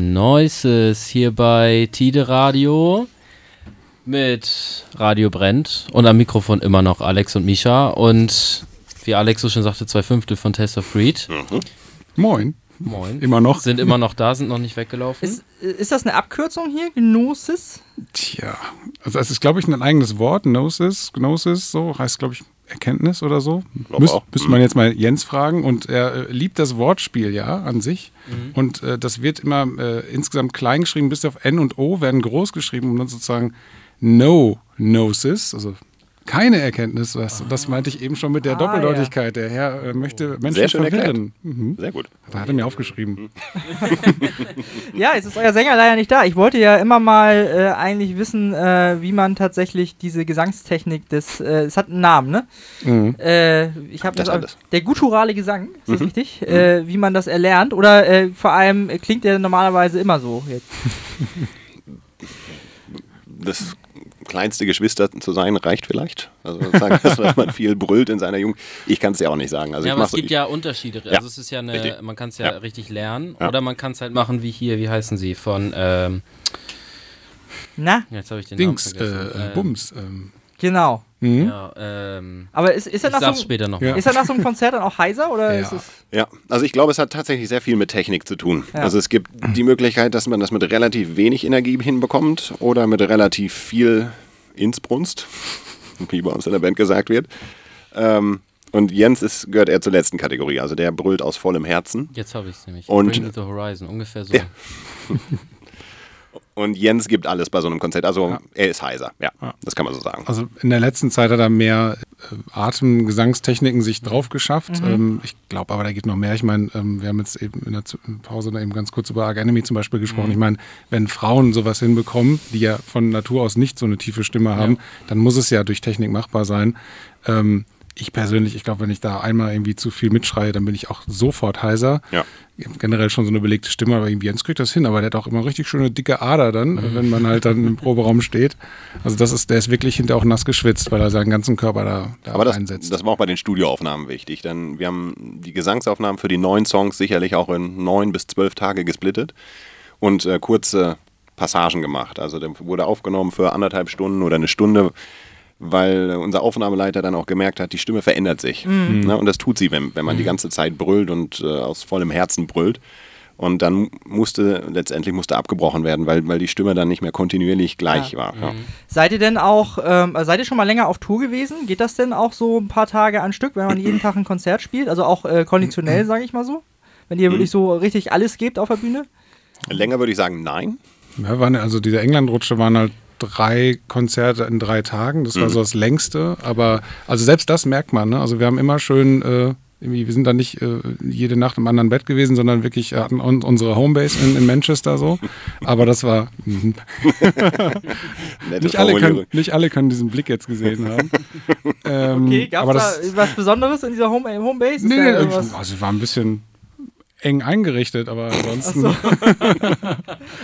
Neues hier bei Tide Radio mit Radio Brennt und am Mikrofon immer noch Alex und Misha und wie Alex so schon sagte, zwei Fünftel von Test of Breed. Moin. Moin. Immer noch. Sind immer noch da, sind noch nicht weggelaufen. Ist, ist das eine Abkürzung hier? Gnosis? Tja, also es ist, glaube ich, ein eigenes Wort. Gnosis, Gnosis, so heißt, glaube ich, Erkenntnis oder so. Müs auch. müsste man jetzt mal Jens fragen. Und er äh, liebt das Wortspiel ja an sich. Mhm. Und äh, das wird immer äh, insgesamt klein geschrieben, bis auf N und O werden groß geschrieben, um dann sozusagen No Gnosis, also keine Erkenntnis. Das, das meinte ich eben schon mit der Ah, Doppeldeutigkeit. Der Herr äh, möchte Menschen Sehr schön verwirren. Mhm. Sehr gut. Da hat er mir aufgeschrieben. <laughs> Ja, jetzt ist euer Sänger leider nicht da. Ich wollte ja immer mal äh, eigentlich wissen, äh, wie man tatsächlich diese Gesangstechnik des. Äh, es hat einen Namen, ne? Mhm. Äh, ich habe Das das. alles. Der gutturale Gesang, ist das richtig? Äh, wie man das erlernt? Oder äh, vor allem klingt der normalerweise immer so? Jetzt? Das kleinste Geschwister zu sein reicht vielleicht. Also sagen, dass dass <laughs> man viel brüllt in seiner Jugend. Ich kann es ja auch nicht sagen. Also ja, ich aber es so, gibt ich, ja Unterschiede. Ja, Also es ist ja eine, richtig. man kann es ja, Ja. richtig lernen Ja. oder man kann es halt machen wie hier, wie heißen sie, von, ähm, Na, jetzt habe ich den Dings, Namen vergessen. äh, Ähm, Bums. Ähm, genau. mhm. Ja, ähm, Aber ist, ist, er nach so, später noch. Ja. ist er nach so einem Konzert dann auch heiser? Oder Ja. ist es. ja, also ich glaube, es hat tatsächlich sehr viel mit Technik zu tun. Ja. Also es gibt die Möglichkeit, dass man das mit relativ wenig Energie hinbekommt oder mit relativ viel Innsbrunst, <laughs> wie bei uns in der Band gesagt wird. Ähm, und Jens ist, gehört eher zur letzten Kategorie. Also der brüllt aus vollem Herzen. Jetzt habe ich es nämlich. Und- Bring the Horizon, ungefähr so. <laughs> Ja. Und Jens gibt alles bei so einem Konzert. Also er ist heiser, ja, das kann man so sagen. Also in der letzten Zeit hat er mehr äh, Atemgesangstechniken sich drauf geschafft. Ähm, ich glaube aber, da geht noch mehr. Ich meine, ähm, wir haben jetzt eben in der Pause da eben ganz kurz über Arc Enemy zum Beispiel gesprochen. Ich meine, wenn Frauen sowas hinbekommen, die ja von Natur aus nicht so eine tiefe Stimme haben, dann muss es ja durch Technik machbar sein. Ähm, ich persönlich, ich glaube, wenn ich da einmal irgendwie zu viel mitschreie, dann bin ich auch sofort heiser. Ja. Generell schon so eine belegte Stimme, aber irgendwie Jens kriegt das hin. Aber der hat auch immer richtig schöne dicke Ader dann, Mhm. wenn man halt dann im Proberaum steht. Also das ist, der ist wirklich hinter auch nass geschwitzt, weil er seinen ganzen Körper da, da Aber das, einsetzt. das war auch bei den Studioaufnahmen wichtig, denn wir haben die Gesangsaufnahmen für die neun Songs sicherlich auch in neun bis zwölf Tage gesplittet und äh, kurze Passagen gemacht. Also der wurde aufgenommen für anderthalb Stunden oder eine Stunde, weil äh, unser Aufnahmeleiter dann auch gemerkt hat, die Stimme verändert sich. Ne? Und das tut sie, wenn, wenn man die ganze Zeit brüllt und äh, aus vollem Herzen brüllt. Und dann musste, letztendlich musste abgebrochen werden, weil, weil die Stimme dann nicht mehr kontinuierlich gleich Ja. war. Ja. Seid ihr denn auch, ähm, seid ihr schon mal länger auf Tour gewesen? Geht das denn auch so ein paar Tage am Stück, wenn man jeden Tag ein Konzert spielt? Also auch äh, konditionell, sage ich mal so? Wenn ihr wirklich so richtig alles gebt auf der Bühne? Länger würde ich sagen, nein. Ja, waren, also diese England-Rutsche waren halt drei Konzerte in drei Tagen. Das war Mhm. so das längste. Aber also selbst das merkt man. Ne? Also wir haben immer schön, äh, wir sind da nicht äh, jede Nacht im anderen Bett gewesen, sondern wirklich hatten un unsere Homebase in, in Manchester so. Aber das war mhm. <laughs> Nicht alle, können, nicht alle können diesen Blick jetzt gesehen haben. <laughs> ähm, Okay, gab aber es das, da was Besonderes in dieser Home Homebase? Nee, nee, also war ein bisschen eng eingerichtet, aber ansonsten. <laughs>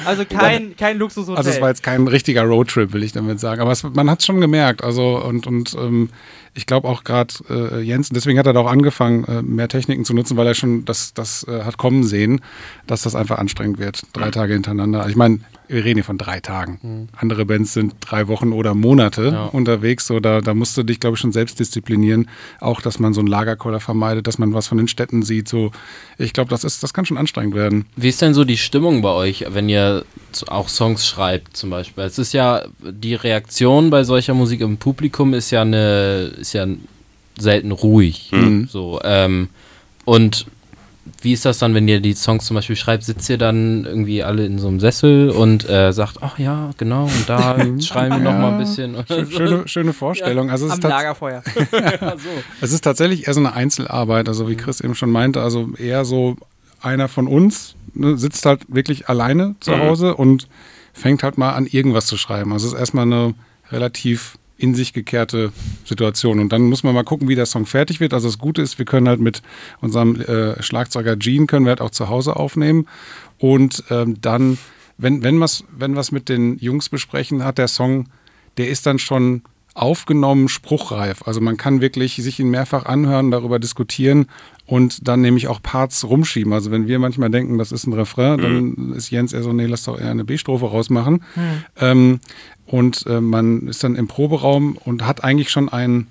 also kein, kein Luxushotel. Also es war jetzt kein richtiger Roadtrip, will ich damit sagen. Aber es, man hat es schon gemerkt. Also und, und ähm, ich glaube auch gerade äh, Jens, deswegen hat er da auch angefangen, äh, mehr Techniken zu nutzen, weil er schon das, das äh, hat kommen sehen, dass das einfach anstrengend wird. Drei Tage hintereinander. Also ich meine, wir reden hier von drei Tagen. Andere Bands sind drei Wochen oder Monate Ja. unterwegs. So, da, da musst du dich, glaube ich, schon selbst disziplinieren. Auch, dass man so einen Lagerkoller vermeidet, dass man was von den Städten sieht. So, ich glaube, das ist, das kann schon anstrengend werden. Wie ist denn so die Stimmung bei euch, wenn ihr auch Songs schreibt zum Beispiel? Es ist ja, die Reaktion bei solcher Musik im Publikum ist ja eine, ist ja selten ruhig. So, ähm, und wie ist das dann, wenn ihr die Songs zum Beispiel schreibt? Sitzt ihr dann irgendwie alle in so einem Sessel und äh, sagt, ach ja, genau, und da <laughs> schreiben wir noch mal ein bisschen. So? Schöne, schöne Vorstellung. Also es am ist Lagerfeuer. <laughs> Es ist tatsächlich eher so eine Einzelarbeit, also wie Chris eben schon meinte, also eher so einer von uns ne, sitzt halt wirklich alleine zu Hause und fängt halt mal an, irgendwas zu schreiben. Also es ist erstmal eine relativ in sich gekehrte Situation. Und dann muss man mal gucken, wie der Song fertig wird. Also das Gute ist, wir können halt mit unserem äh, Schlagzeuger Gene können wir halt auch zu Hause aufnehmen. Und ähm, dann, wenn, wenn was, wenn was mit den Jungs besprechen, hat der Song, der ist dann schon aufgenommen, spruchreif. Also man kann wirklich sich ihn mehrfach anhören, darüber diskutieren und dann nämlich auch Parts rumschieben. Also wenn wir manchmal denken, das ist ein Refrain, dann ist Jens eher so, nee, lass doch eher eine B-Strophe rausmachen. Ähm, und äh, man ist dann im Proberaum und hat eigentlich schon ein,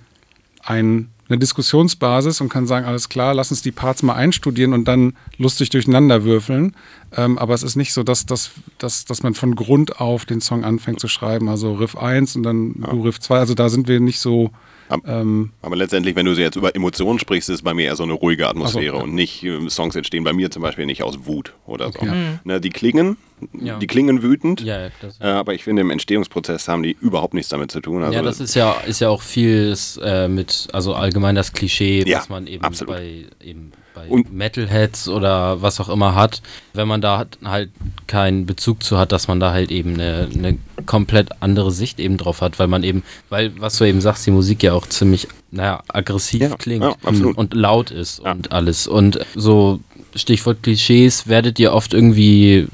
ein, eine Diskussionsbasis und kann sagen, alles klar, lass uns die Parts mal einstudieren und dann lustig durcheinander würfeln. Ähm, aber es ist nicht so, dass, dass, dass, dass man von Grund auf den Song anfängt zu schreiben. Also Riff 1 und dann du Riff 2. Also da sind wir nicht so. Am- Ähm, Aber letztendlich, wenn du jetzt über Emotionen sprichst, ist bei mir eher so eine ruhige Atmosphäre so, ja. und nicht, äh, Songs entstehen bei mir zum Beispiel nicht aus Wut oder so. Okay. Ne, die klingen, Ja. die klingen wütend, Ja, ja, das, äh, aber ich finde, im Entstehungsprozess haben die überhaupt nichts damit zu tun. Also ja, das ist ja, ist ja auch viel äh, mit, also allgemein das Klischee, Ja, was man eben absolut. bei, eben bei Und- Metalheads oder was auch immer hat, wenn man da halt keinen Bezug zu hat, dass man da halt eben eine, eine komplett andere Sicht eben drauf hat, weil man eben, weil, was du eben sagst, die Musik ja auch ziemlich, naja, aggressiv Ja, klingt ja, und laut ist Ja. und alles. Und so Stichwort Klischees, werdet ihr oft irgendwie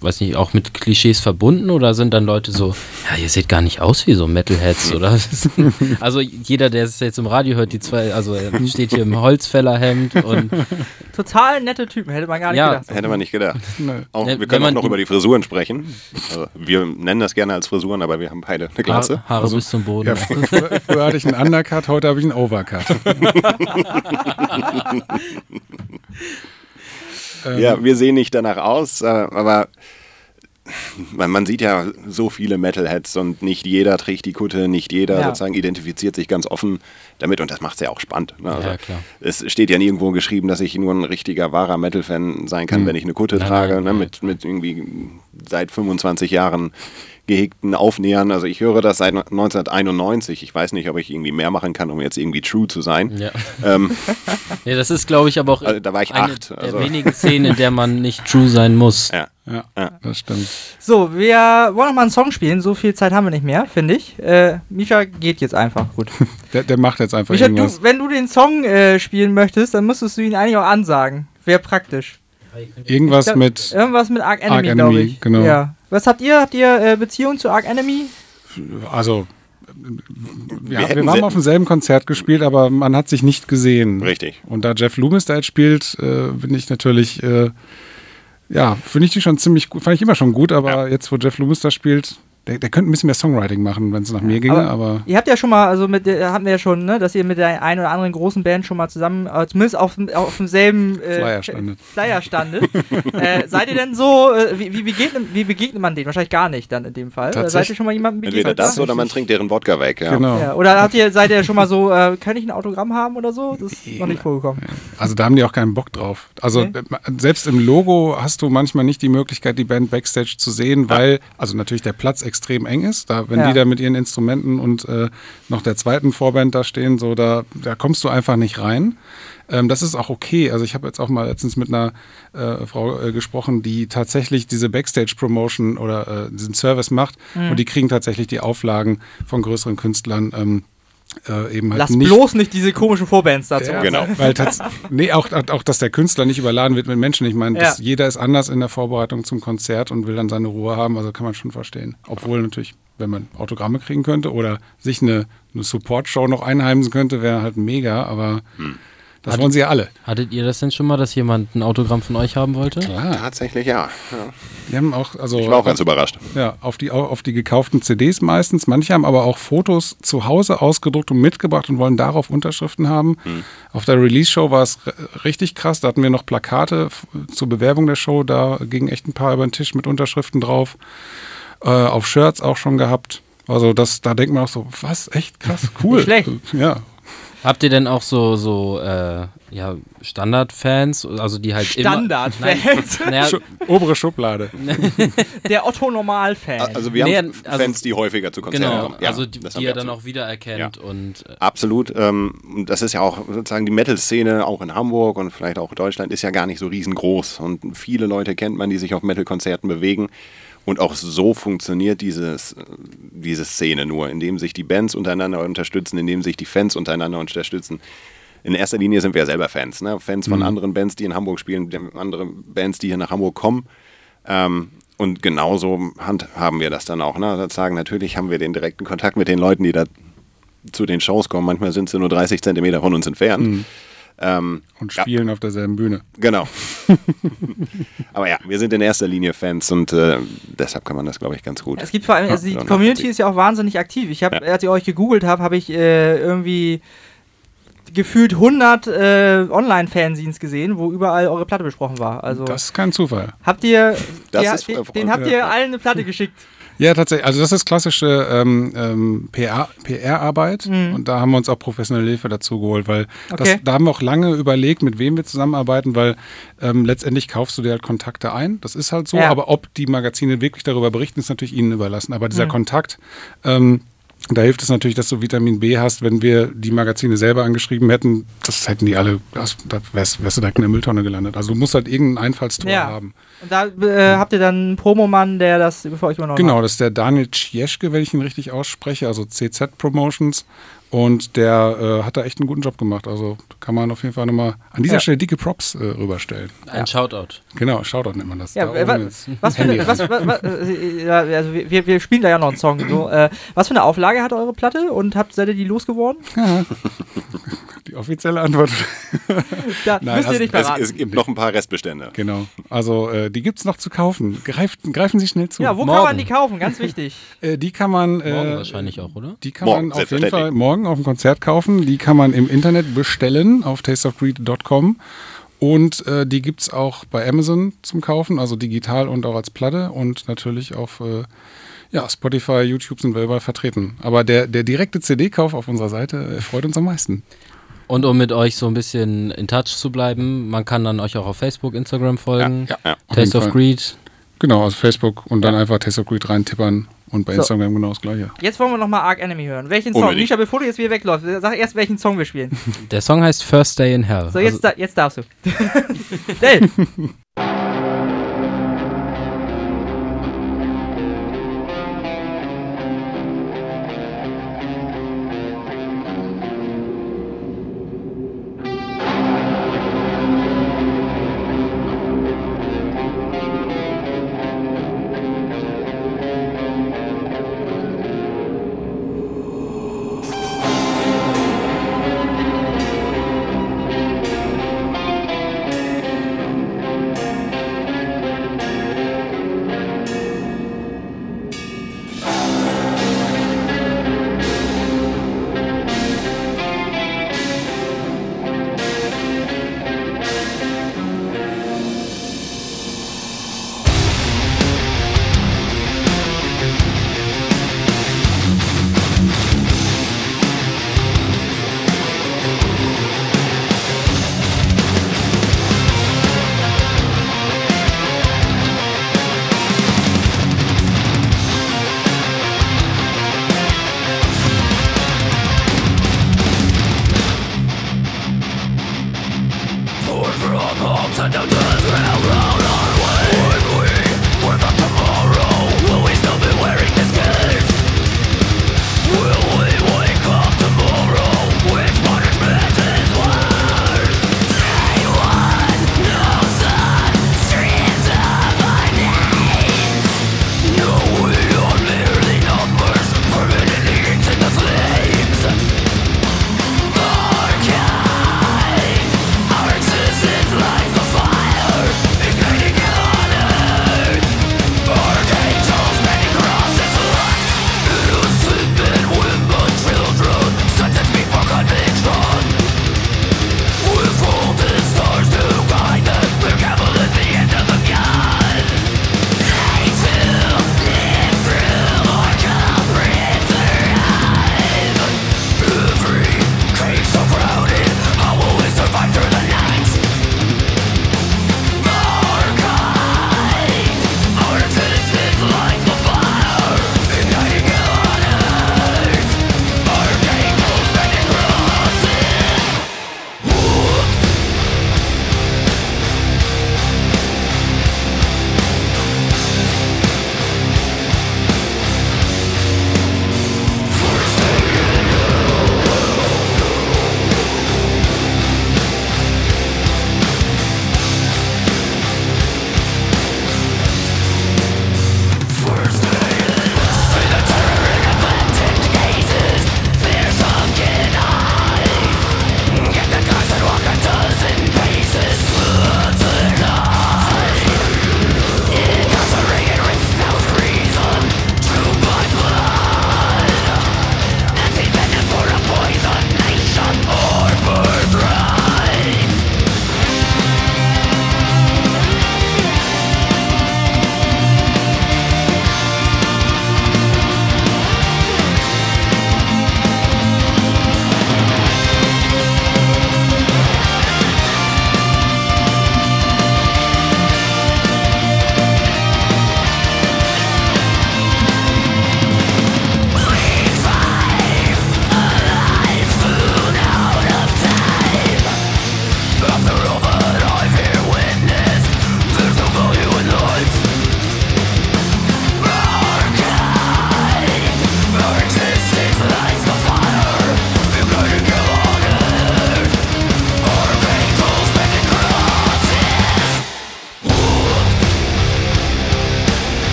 weiß nicht, auch mit Klischees verbunden oder sind dann Leute so, ja, ihr seht gar nicht aus wie so Metalheads, oder? <laughs> also jeder, der es jetzt im Radio hört, die zwei, also er steht hier im Holzfällerhemd und Total nette Typen, hätte man gar nicht Ja. gedacht. Hätte man nicht gedacht. Auch, Ne, wir wenn können auch man noch über die Frisuren sprechen. Also, wir nennen das gerne als Frisuren, aber wir haben beide eine Klasse. Haare, Haare bis zum Boden. Ja, früher, früher hatte ich einen Undercut, heute habe ich einen Overcut. <laughs> <laughs> Ähm, Ja, wir sehen nicht danach aus, äh, aber man, sieht ja so viele Metalheads und nicht jeder trägt die Kutte, nicht jeder Ja. sozusagen identifiziert sich ganz offen damit und das macht es ja auch spannend. Ne? Also Ja. Es steht ja nirgendwo geschrieben, dass ich nur ein richtiger, wahrer Metal-Fan sein kann, wenn ich eine Kutte Nein, trage, nein, ne? nein. mit, mit irgendwie seit 25 Jahren gehegten Aufnähern. Also ich höre das seit 1991. Ich weiß nicht, ob ich irgendwie mehr machen kann, um jetzt irgendwie true zu sein. Ja. <laughs> Ähm, ja, das ist, glaube ich, aber auch Also, da war ich eine acht, der also. wenigen Szenen, in der man nicht true sein muss. ja. Ja, Ja. das stimmt. So, wir wollen noch mal einen Song spielen. So viel Zeit haben wir nicht mehr, finde ich. Äh, Misha geht jetzt einfach. Gut. <laughs> Der, der macht jetzt einfach Misha, irgendwas. du, wenn du den Song äh, spielen möchtest, dann müsstest du ihn eigentlich auch ansagen. Wäre praktisch. Irgendwas glaub, mit. Irgendwas mit Arc Enemy, Arc glaube Enemy, ich. genau. Ja. Was habt ihr? Habt ihr äh, Beziehung zu Arc Enemy? Also, Wir ja, wir, se- auf demselben Konzert gespielt, aber man hat sich nicht gesehen. Richtig. Und da Jeff Loomis da jetzt spielt, äh, bin ich natürlich, äh, ja, finde ich die schon ziemlich gut. Fand ich immer schon gut, aber jetzt, wo Jeff Loomis da spielt, der, der könnte ein bisschen mehr Songwriting machen, wenn es nach mir ginge, aber- aber, Ihr habt ja schon mal, also mit der, hatten wir ja schon, ne, dass ihr mit der einen oder anderen großen Band schon mal zusammen, äh, zumindest auf, dem- auf demselben äh, Flyer standet. Flyer standet. <laughs> äh, seid ihr denn so, äh, wie, wie, begegnet, wie begegnet man denen? Wahrscheinlich gar nicht dann in dem Fall. Oder seid ihr schon mal jemandem begegnet? Entweder das da? oder man trinkt deren Wodka weg. Ja. genau. Ja, oder habt ihr, seid ihr schon mal so, äh, kann ich ein Autogramm haben oder so? Das ist noch nicht vorgekommen. Also da haben die auch keinen Bock drauf. Also Okay. äh, selbst im Logo hast du manchmal nicht die Möglichkeit, die Band Backstage zu sehen, weil also natürlich der Platz extrem eng ist. Da, wenn Ja. die da mit ihren Instrumenten und äh, noch der zweiten Vorband da stehen, so da, da kommst du einfach nicht rein. Ähm, das ist auch okay. Also ich habe jetzt auch mal letztens mit einer äh, Frau äh, gesprochen, die tatsächlich diese Backstage-Promotion oder äh, diesen Service macht Mhm. und die kriegen tatsächlich die Auflagen von größeren Künstlern. Ähm, äh, eben halt Lass nicht bloß nicht diese komischen Vorbands dazu. ja, Genau. Weil tats nee, auch, auch, dass der Künstler nicht überladen wird mit Menschen. Ich meine, Ja. jeder ist anders in der Vorbereitung zum Konzert und will dann seine Ruhe haben. Also kann man schon verstehen. Obwohl natürlich, wenn man Autogramme kriegen könnte oder sich eine, eine Support-Show noch einheimsen könnte, wäre halt mega. Aber das Hat- wollen sie ja alle. Hattet ihr das denn schon mal, dass jemand ein Autogramm von euch haben wollte? Klar. Tatsächlich ja. ja. Haben auch, also Ich war auch ganz überrascht. Ja, auf die, auf die gekauften CDs meistens. Manche haben aber auch Fotos zu Hause ausgedruckt und mitgebracht und wollen darauf Unterschriften haben. Auf der Release-Show war es richtig krass. Da hatten wir noch Plakate zur Bewerbung der Show. Da gingen echt ein paar über den Tisch mit Unterschriften drauf. Äh, auf Shirts auch schon gehabt. Also das, da denkt man auch so, was, echt krass, <laughs> cool. Schlecht. Ja, Habt ihr denn auch so, so äh, ja, Standardfans, also die halt immer... Standardfans. Naja, Schu obere Schublade. <laughs> Der Otto-Normal-Fan. Also wir Nee, haben also- Fans, die häufiger zu Konzerten genau, kommen. Ja, also die, die er dann absolut. auch wiedererkennt und... Äh, Absolut. Ähm, und das ist ja auch sozusagen die Metal-Szene, auch in Hamburg und vielleicht auch Deutschland, ist ja gar nicht so riesengroß. Und viele Leute kennt man, die sich auf Metal-Konzerten bewegen. Und auch so funktioniert dieses, äh, diese Szene nur, indem sich die Bands untereinander unterstützen, indem sich die Fans untereinander unterstützen. In erster Linie sind wir ja selber Fans, ne? Fans von anderen Bands, die in Hamburg spielen, andere Bands, die hier nach Hamburg kommen. Ähm, und genauso handhaben wir das dann auch. Ne? Sozusagen, natürlich haben wir den direkten Kontakt mit den Leuten, die da zu den Shows kommen. Manchmal sind sie nur 30 Zentimeter von uns entfernt. Ähm, Und Ja. spielen auf derselben Bühne. genau. <laughs> Aber ja, wir sind in erster Linie Fans und äh, deshalb kann man das, glaube ich, ganz gut. Es gibt vor allem, also die Ja, Community ist ja auch wahnsinnig aktiv. Ich habe, Ja. als ich euch gegoogelt habe, habe ich äh, irgendwie gefühlt 100 äh, Online-Fanzines gesehen, wo überall eure Platte besprochen war. Also Das ist kein Zufall. habt ihr, ist den, den habt ihr allen eine Platte <laughs> geschickt. Ja, tatsächlich. Also das ist klassische ähm, ähm, PR PR-Arbeit und da haben wir uns auch professionelle Hilfe dazu geholt, weil Okay. das, da haben wir auch lange überlegt, mit wem wir zusammenarbeiten, weil ähm, letztendlich kaufst du dir halt Kontakte ein. Das ist halt so, Ja. aber ob die Magazine wirklich darüber berichten, ist natürlich ihnen überlassen. Aber dieser Kontakt, ähm, da hilft es natürlich, dass du Vitamin B hast. Wenn wir die Magazine selber angeschrieben hätten, das hätten die alle, da wärst, wärst du direkt in der Mülltonne gelandet. Also du musst halt irgendein Einfallstor Ja. haben. Und da äh, habt ihr dann einen Promomann, der das für euch übernommen Genau, hat. das ist der Daniel Tschieschke, wenn ich ihn richtig ausspreche, also CZ Promotions. Und der äh, hat da echt einen guten Job gemacht. Also kann man auf jeden Fall nochmal an dieser Ja. Stelle dicke Props äh, rüberstellen. Ein Shoutout. Genau, Shoutout nennt man das. Ja, Da wa- was für eine, was, äh, ja, also wir, wir spielen da ja noch einen Song. So. Äh, was für eine Auflage hat eure Platte und habt, seid ihr die losgeworden? <laughs> Die offizielle Antwort. Da <laughs> Nein, müsst ihr also nicht Es, verraten. es gibt noch ein paar Restbestände. genau. Also äh, die gibt es noch zu kaufen. Greift, greifen Sie schnell zu. ja, wo kann Morgen. man die kaufen? Ganz wichtig. <laughs> äh, die kann man. Äh, Morgen wahrscheinlich auch, oder? Die kann Morgen, man auf jeden. Fall morgen auf dem Konzert kaufen. Die kann man im Internet bestellen auf tasteofgreed.com. Und äh, die gibt es auch bei Amazon zum Kaufen, also digital und auch als Platte. Und natürlich auf äh, ja, Spotify, YouTube sind wir überall vertreten. Aber der, der direkte CD-Kauf auf unserer Seite äh, freut uns am meisten. Und um mit euch so ein bisschen in Touch zu bleiben, man kann dann euch auch auf Facebook, Instagram folgen. Ja, ja, auf jeden Taste of Fall. Greed. Genau, also Facebook und dann einfach Taste of Greed reintippern. Und bei So. Instagram genau das gleiche. Jetzt wollen wir nochmal Arc Enemy hören. Welchen Song? Unbedingt. Misha, bevor du jetzt wieder wegläufst, sag erst, welchen Song wir spielen. <laughs> Der Song heißt First Day in Hell. So, jetzt, da, jetzt darfst du. <laughs> Dave, <laughs>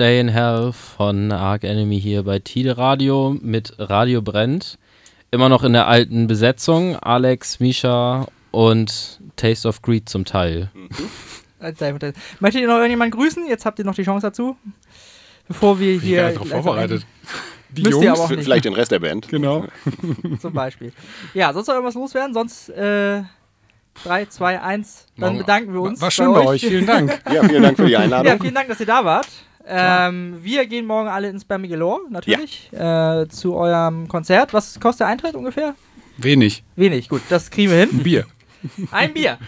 First Day in Hell von Arc Enemy hier bei Tide Radio mit Radio Brennt. Immer noch in der alten Besetzung. Alex, Misha und Taste of Greed zum Teil. Gut. Möchtet ihr noch irgendjemanden grüßen? Jetzt habt ihr noch die Chance dazu. Bevor wir Bin ich hier. gar nicht gleich vorbereitet. Die Müsst ihr Jungs, aber auch F- nicht. Vielleicht den Rest der Band. genau. <laughs> Zum Beispiel. Ja, sonst noch irgendwas loswerden? Sonst äh, 3, 2, 1. Dann bedanken wir uns. War schön bei euch, vielen Dank. <laughs> Ja, vielen Dank für die Ja, Einladung. vielen Dank, dass ihr da wart. Ähm, wir gehen morgen alle ins Spammy Galore, natürlich, äh, zu eurem Konzert. Was kostet der Eintritt ungefähr? Wenig. Wenig, gut, das kriegen wir hin. Ein Bier. Ein Bier.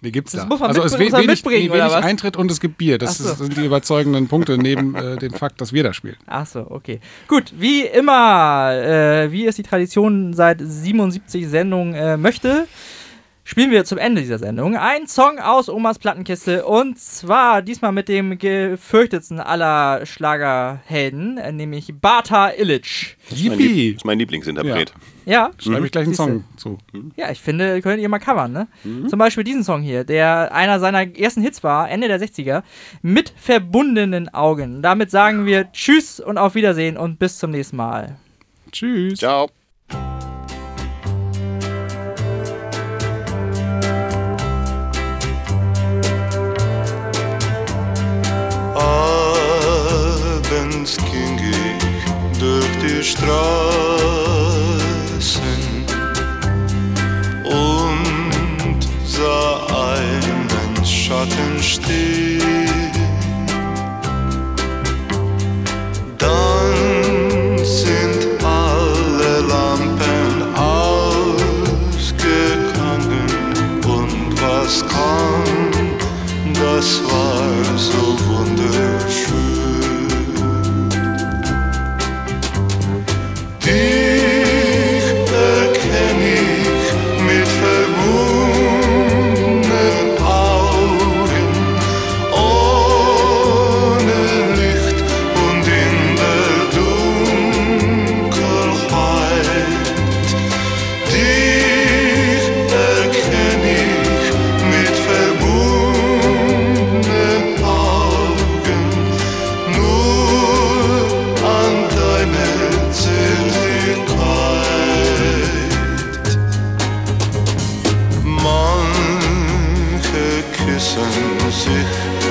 Nee, gibt's Das da. muss man also es mitbringen- we wenig, mitbringen, nee, oder wenig was? Eintritt und es gibt Bier. Das so. ist, sind die überzeugenden Punkte neben äh, dem Fakt, dass wir da spielen. Ach so, okay. Gut, wie immer, äh, wie es die Tradition seit 77 Sendungen äh, möchte, spielen wir zum Ende dieser Sendung einen Song aus Omas Plattenkiste und zwar diesmal mit dem gefürchtetsten aller Schlagerhelden, nämlich Bata Illich. Das ist mein, Yippie! Lieblingsinterpret. Ja, Schreibe ich gleich einen Siehste. Song zu. Ja, ich finde, könnt ihr mal covern, ne? Zum Beispiel diesen Song hier, der einer seiner ersten Hits war, Ende der 60er, mit verbundenen Augen. Damit sagen wir Tschüss und auf Wiedersehen und bis zum nächsten Mal. Tschüss. Ciao. Straßen und sah einen Schatten stehen. Manche küssen sich